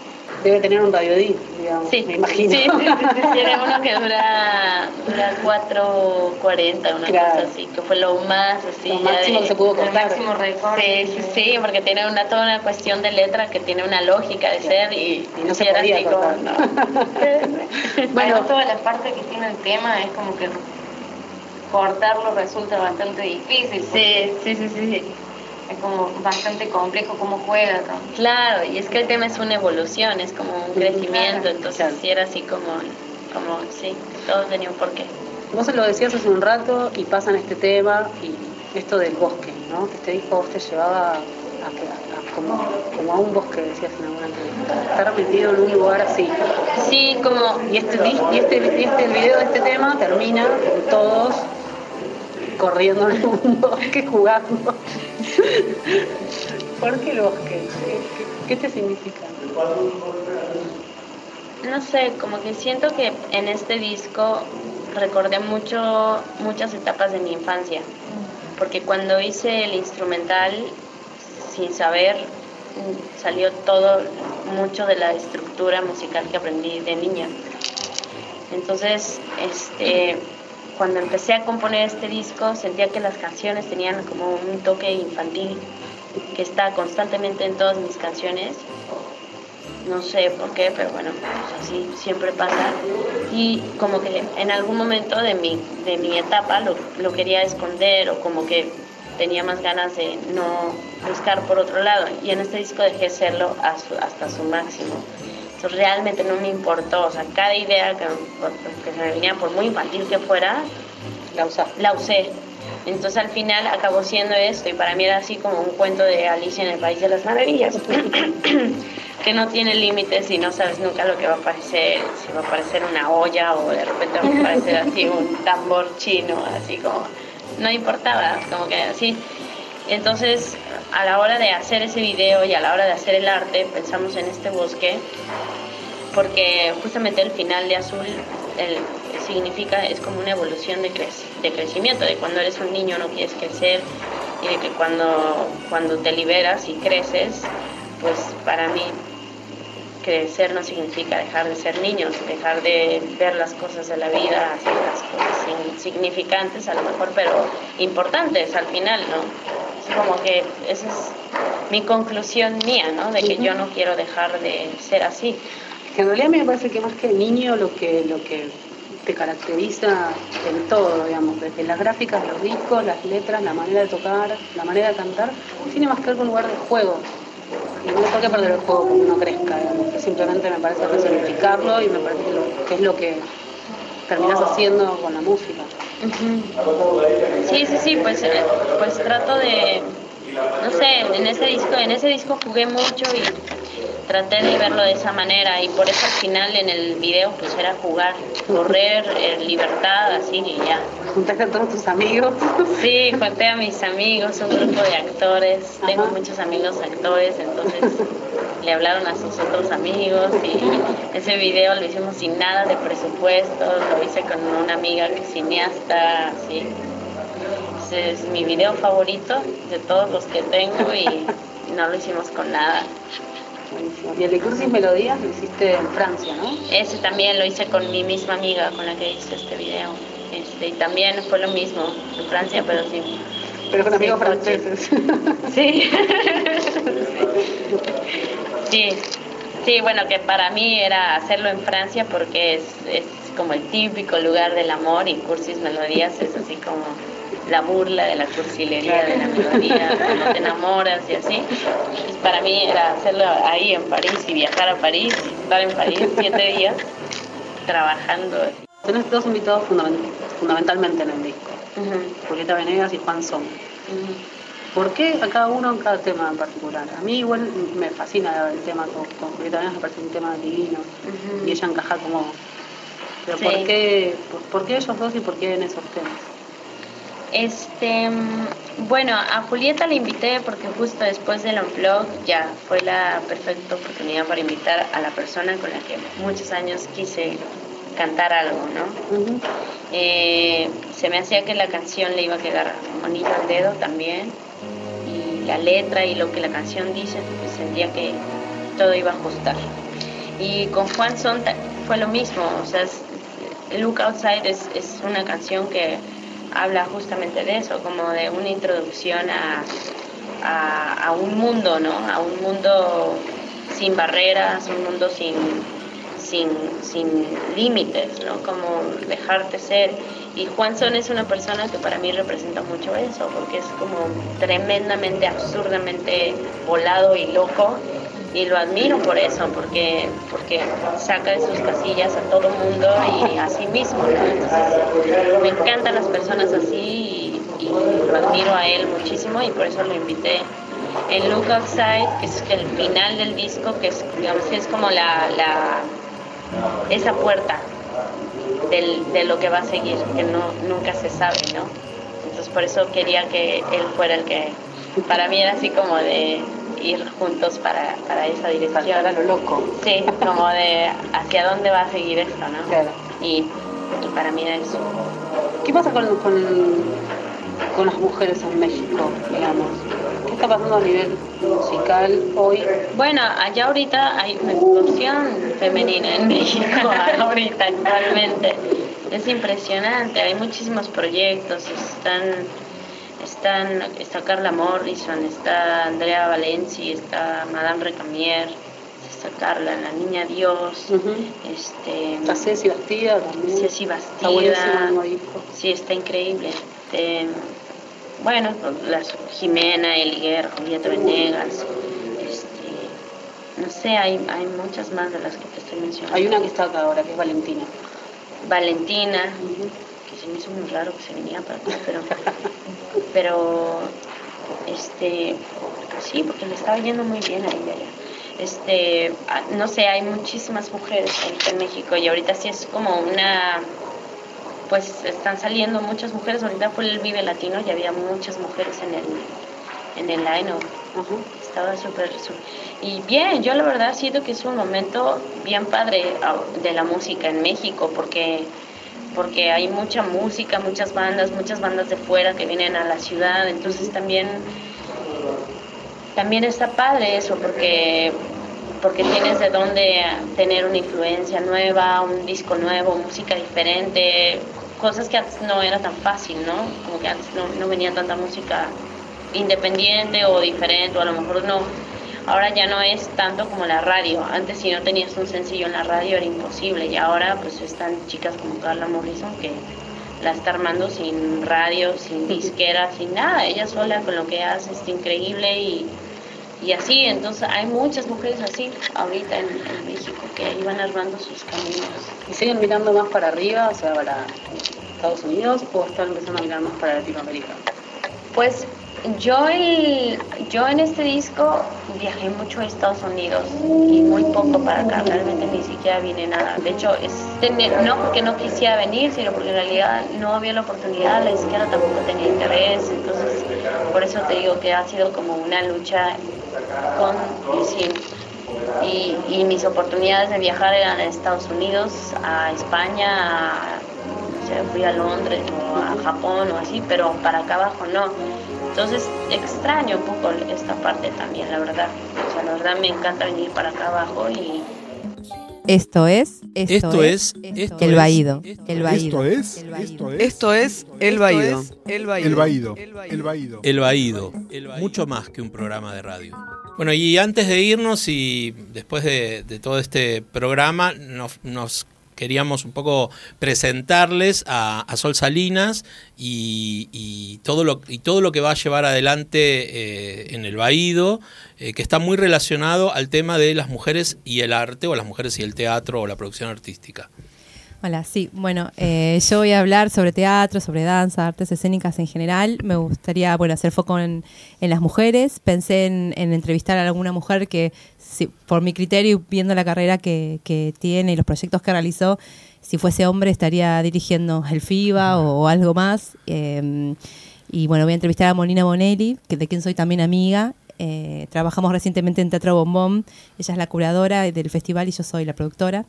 debe tener un radio D, digamos, Sí, me imagino. Sí, sí, sí, sí, tiene uno que dura, dura 4.40, una Claro. cosa así, que fue lo más así. Lo máximo de- que se pudo cortar. Sí, sí, sí, porque tiene una, toda una cuestión de letra que tiene una lógica de ser y, Y no se podía así como, cortar. no. Bueno, toda la parte que tiene el tema es como que cortarlo resulta bastante difícil. Sí, sí, sí, sí. Es como bastante complejo cómo juega. ¿no? Claro, y es que el tema es una evolución, es como un crecimiento, entonces sí era así como, como sí, todo tenía un porqué. Vos lo decías hace un rato y pasan este tema y esto del bosque, ¿no? Que este disco vos te llevaba a, que- a- como, como a un bosque, decías en alguna entrevista. Estar metido en un lugar así. Sí, como... Y este, y este, y este video de este tema termina con todos corriendo en un bosque jugando. ¿Por qué el bosque? ¿Qué, qué- qué te significa? No sé, como que siento que en este disco recordé mucho muchas etapas de mi infancia, porque cuando hice el instrumental, sin saber, salió todo, mucho de la estructura musical que aprendí de niña. Entonces, este, cuando empecé a componer este disco, sentía que las canciones tenían como un toque infantil que está constantemente en todas mis canciones no sé por qué, pero bueno, pues así siempre pasa. Y como que en algún momento de mi, de mi etapa lo, lo quería esconder o como que tenía más ganas de no buscar por otro lado. Y en este disco dejé serlo hasta su máximo. Entonces realmente no me importó, o sea, cada idea que, que se me venía, por muy infantil que fuera, La usás. la usé. Entonces al final acabó siendo esto y para mí era así como un cuento de Alicia en el País de las Maravillas, que no tiene límites y no sabes nunca lo que va a aparecer, si va a aparecer una olla o de repente va a aparecer así un tambor chino, así como, no importaba, como que así. Entonces a la hora de hacer ese video y a la hora de hacer el arte pensamos en este bosque porque justamente el final de azul el- significa, es como una evolución de, crec- de crecimiento, de cuando eres un niño no quieres crecer y de que cuando, cuando te liberas y creces, pues para mí crecer no significa dejar de ser niños, dejar de ver las cosas de la vida, hacer las cosas insignificantes a lo mejor, pero importantes al final, ¿no? Como que esa es mi conclusión mía, ¿no? De que yo no quiero dejar de ser así. Que en realidad me parece que más que niño lo que, lo que te caracteriza en todo, digamos, desde las gráficas los discos, las letras, la manera de tocar, la manera de cantar, tiene más que ver con lugar de juego. Y no hay qué perder el juego cuando uno crezca, digamos, que simplemente me parece resignificarlo y me parece que, lo- que es lo que terminas haciendo con la música. Sí, sí, sí, pues, eh, pues trato de, no sé, en ese disco, en ese disco jugué mucho y traté de verlo de esa manera y por eso al final en el video pues era jugar, correr, eh, libertad, así y ya. Juntaste a todos tus amigos. Sí, junté a mis amigos, un grupo de actores, tengo muchos amigos actores, entonces le hablaron a sus otros amigos y ese video lo hicimos sin nada de presupuesto, lo hice con una amiga que es cineasta, así. Ese es mi video favorito de todos los que tengo y no lo hicimos con nada. Buenísimo. Y el de Cursis Melodías lo hiciste en Francia, ¿no? Ese también lo hice con mi misma amiga con la que hice este video. Este, y también fue lo mismo en Francia, pero sí. Pero con amigos franceses. Sí. sí. Sí, bueno, que para mí era hacerlo en Francia porque es, es como el típico lugar del amor y Cursis Melodías es así como la burla de la cursilería de la melodía, cuando te enamoras y así. Pues para mí era hacerlo ahí en París y viajar a París estar en París siete días trabajando. Tenés dos invitados fundament- fundamentalmente en el disco, Julieta Venegas y Juan Son. ¿Por qué a cada uno en cada tema en particular? A mí igual me fascina el tema con, con Julieta Venegas, me parece un tema divino y ella encaja como... Pero Sí. ¿por, qué, por, por qué ellos dos y por qué en esos temas? Este, bueno, a Julieta la invité porque justo después del Unplug ya fue la perfecta oportunidad para invitar a la persona con la que muchos años quise cantar algo, ¿no? Eh, se me hacía que la canción le iba a quedar anillo al dedo también y la letra y lo que la canción dice, pues sentía que todo iba a ajustar. Y con Juan Son fue lo mismo, o sea, es- Look Outside es, es una canción que habla justamente de eso, como de una introducción a, a, un mundo, ¿no? A un mundo sin barreras, un mundo sin, sin, sin límites, ¿no? Como dejarte ser. Y Juan Son es una persona que para mí representa mucho eso, porque es como tremendamente, absurdamente volado y loco. Y lo admiro por eso, porque, porque saca de sus casillas a todo mundo y a sí mismo. ¿no? Me encantan las personas así y, y lo admiro a él muchísimo y por eso lo invité. En Look Outside, que es el final del disco, que es, digamos, es como la, la esa puerta del, de lo que va a seguir, que no, nunca se sabe, ¿no? Entonces por eso quería que él fuera el que, para mí era así como de ir juntos para, para esa dirección. Para lo loco. Sí, como de hacia dónde va a seguir esto, ¿no? Y, y para mí eso. ¿Qué pasa con, con, con las mujeres en México, digamos? ¿Qué está pasando a nivel musical hoy? Bueno, allá ahorita hay una explosión femenina en México, ahorita actualmente. Es impresionante, hay muchísimos proyectos, están, están, está Carla Morrison, está Andrea Valenci, está Madame Recamier, está Carla, la niña Dios, este, Está Ceci Bastida también. Ceci Bastida, sí, está increíble. Este, bueno, las Jimena, Eliguer, Julieta Venegas, este, no sé, hay, hay muchas más de las que te estoy mencionando. Hay una que está acá ahora, que es Valentina. Valentina, se me hizo muy raro que se venía para acá, pero, pero este, sí, porque le estaba yendo muy bien a ella. ya. Este, ah, no sé, hay muchísimas mujeres ahorita en México y ahorita sí es como una, pues están saliendo muchas mujeres. Ahorita fue el Vive Latino y había muchas mujeres en el, en el line-up. Estaba súper, y bien, yo la verdad siento que es un momento bien padre ah, de la música en México porque porque hay mucha música, muchas bandas, muchas bandas de fuera que vienen a la ciudad, entonces también también está padre eso porque porque tienes de dónde tener una influencia nueva, un disco nuevo, música diferente, cosas que antes no era tan fácil, ¿no? Como que antes no, no venía tanta música independiente o diferente, o a lo mejor no. Ahora ya no es tanto como la radio. Antes si no tenías un sencillo en la radio era imposible y ahora pues están chicas como Carla Morrison que la está armando sin radio, sin disquera, sin nada. Ella sola con lo que hace es increíble y, y así. Entonces hay muchas mujeres así ahorita en, en México que ahí van armando sus caminos. ¿Y siguen mirando más para arriba, o sea, para Estados Unidos, o están empezando a mirar más para Latinoamérica? Pues yo, el, yo en este disco viajé mucho a Estados Unidos y muy poco para acá, realmente ni siquiera vine nada. De hecho, es tener- no porque no quisiera venir, sino porque en realidad no había la oportunidad, la izquierda tampoco tenía interés, entonces por eso te digo que ha sido como una lucha con y sin. Y, y mis oportunidades de viajar eran a Estados Unidos, a España, a, no sé, fui a Londres o a Japón o así, pero para acá abajo no. Entonces extraño un poco esta parte también, la verdad. O sea, la verdad me encanta venir para acá abajo y Esto es. Esto es- esto el es- Baído. El Esto Baído. es, El Baído. esto es Esto es El Baído. El Baído. el Baído. El Baído. El Baído, mucho más que un programa de radio. Bueno, y antes de irnos y después de, de todo este programa, nos, nos queríamos un poco presentarles a, a Sol Salinas y, y todo lo, y todo lo que va a llevar adelante eh, en el Baído, eh, que está muy relacionado al tema de las mujeres y el arte, o las mujeres y el teatro, o la producción artística. Hola, sí, bueno, eh, yo voy a hablar sobre teatro, sobre danza, artes escénicas en general. Me gustaría, hacer foco en, las mujeres. Pensé en, en entrevistar a alguna mujer que, si- por mi criterio, viendo la carrera que, tiene y los proyectos que realizó, si fuese hombre estaría dirigiendo el FIBA o, algo más. Eh, y bueno, voy a entrevistar a Molina Bonelli, que de quien soy también amiga. Eh, trabajamos recientemente en Teatro Bombón. Ella es la curadora del festival y yo soy la productora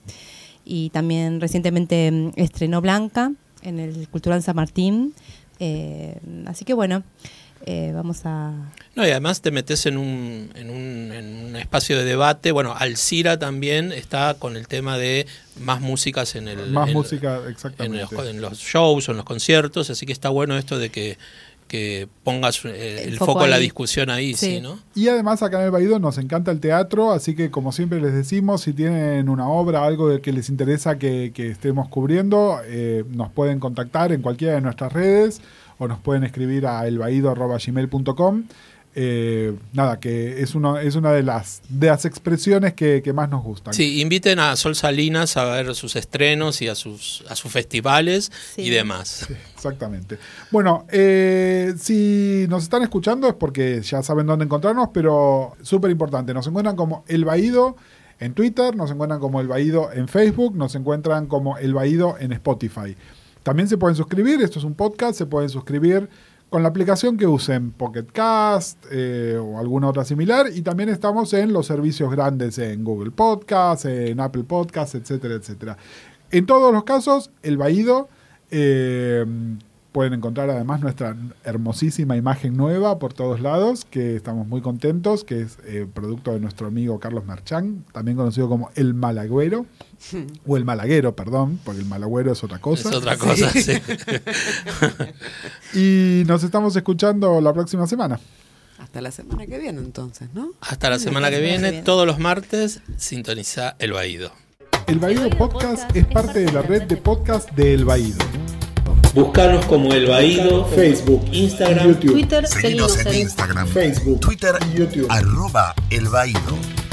y también recientemente mm, estrenó Blanca en el Cultural San Martín. Eh, así que bueno, eh, vamos a... No, y además te metes en un, en, un, en un espacio de debate. Bueno, Alcira también está con el tema de más músicas en el Más en- música, en exactamente. los, en los shows o en los conciertos, así que está bueno esto de que, que pongas eh, el, El foco, foco en la discusión ahí, sí, Sí. ¿no? Y además acá en el Baído nos encanta el teatro, así que como siempre les decimos, si tienen una obra, algo de que les interesa que, que estemos cubriendo, eh, nos pueden contactar en cualquiera de nuestras redes o nos pueden escribir a elbaído.gmail.com. Eh, nada, que es, uno, es una de las, de las expresiones que, que más nos gustan. Sí, inviten a Sol Salinas a ver sus estrenos y a sus, a sus festivales Sí. y demás. Exactamente. Bueno, eh, si nos están escuchando es porque ya saben dónde encontrarnos, pero súper importante, nos encuentran como El Baído en Twitter, nos encuentran como El Baído en Facebook, nos encuentran como El Baído en Spotify. También se pueden suscribir, esto es un podcast, se pueden suscribir con la aplicación que usen, Pocket Cast eh, o alguna otra similar, y también estamos en los servicios grandes en Google Podcast, en Apple Podcast, etcétera, etcétera. En todos los casos, El Baído eh, pueden encontrar además nuestra hermosísima imagen nueva por todos lados, que estamos muy contentos, que es eh, producto de nuestro amigo Carlos Marchán, también conocido como El Malagüero, o El Malaguero, perdón, porque el Malagüero es otra cosa. Es otra cosa, sí. Y nos estamos escuchando la próxima semana. Hasta la semana que viene entonces, ¿no? Hasta la semana que viene. todos los martes, sintoniza El Baído. El Baído Podcast es parte de la red de podcast de El Baído. Buscanos como El Baído, Facebook, Instagram, YouTube, Twitter, Seguinos seguimos en en Instagram, Facebook, Twitter, YouTube. arroba El Baído.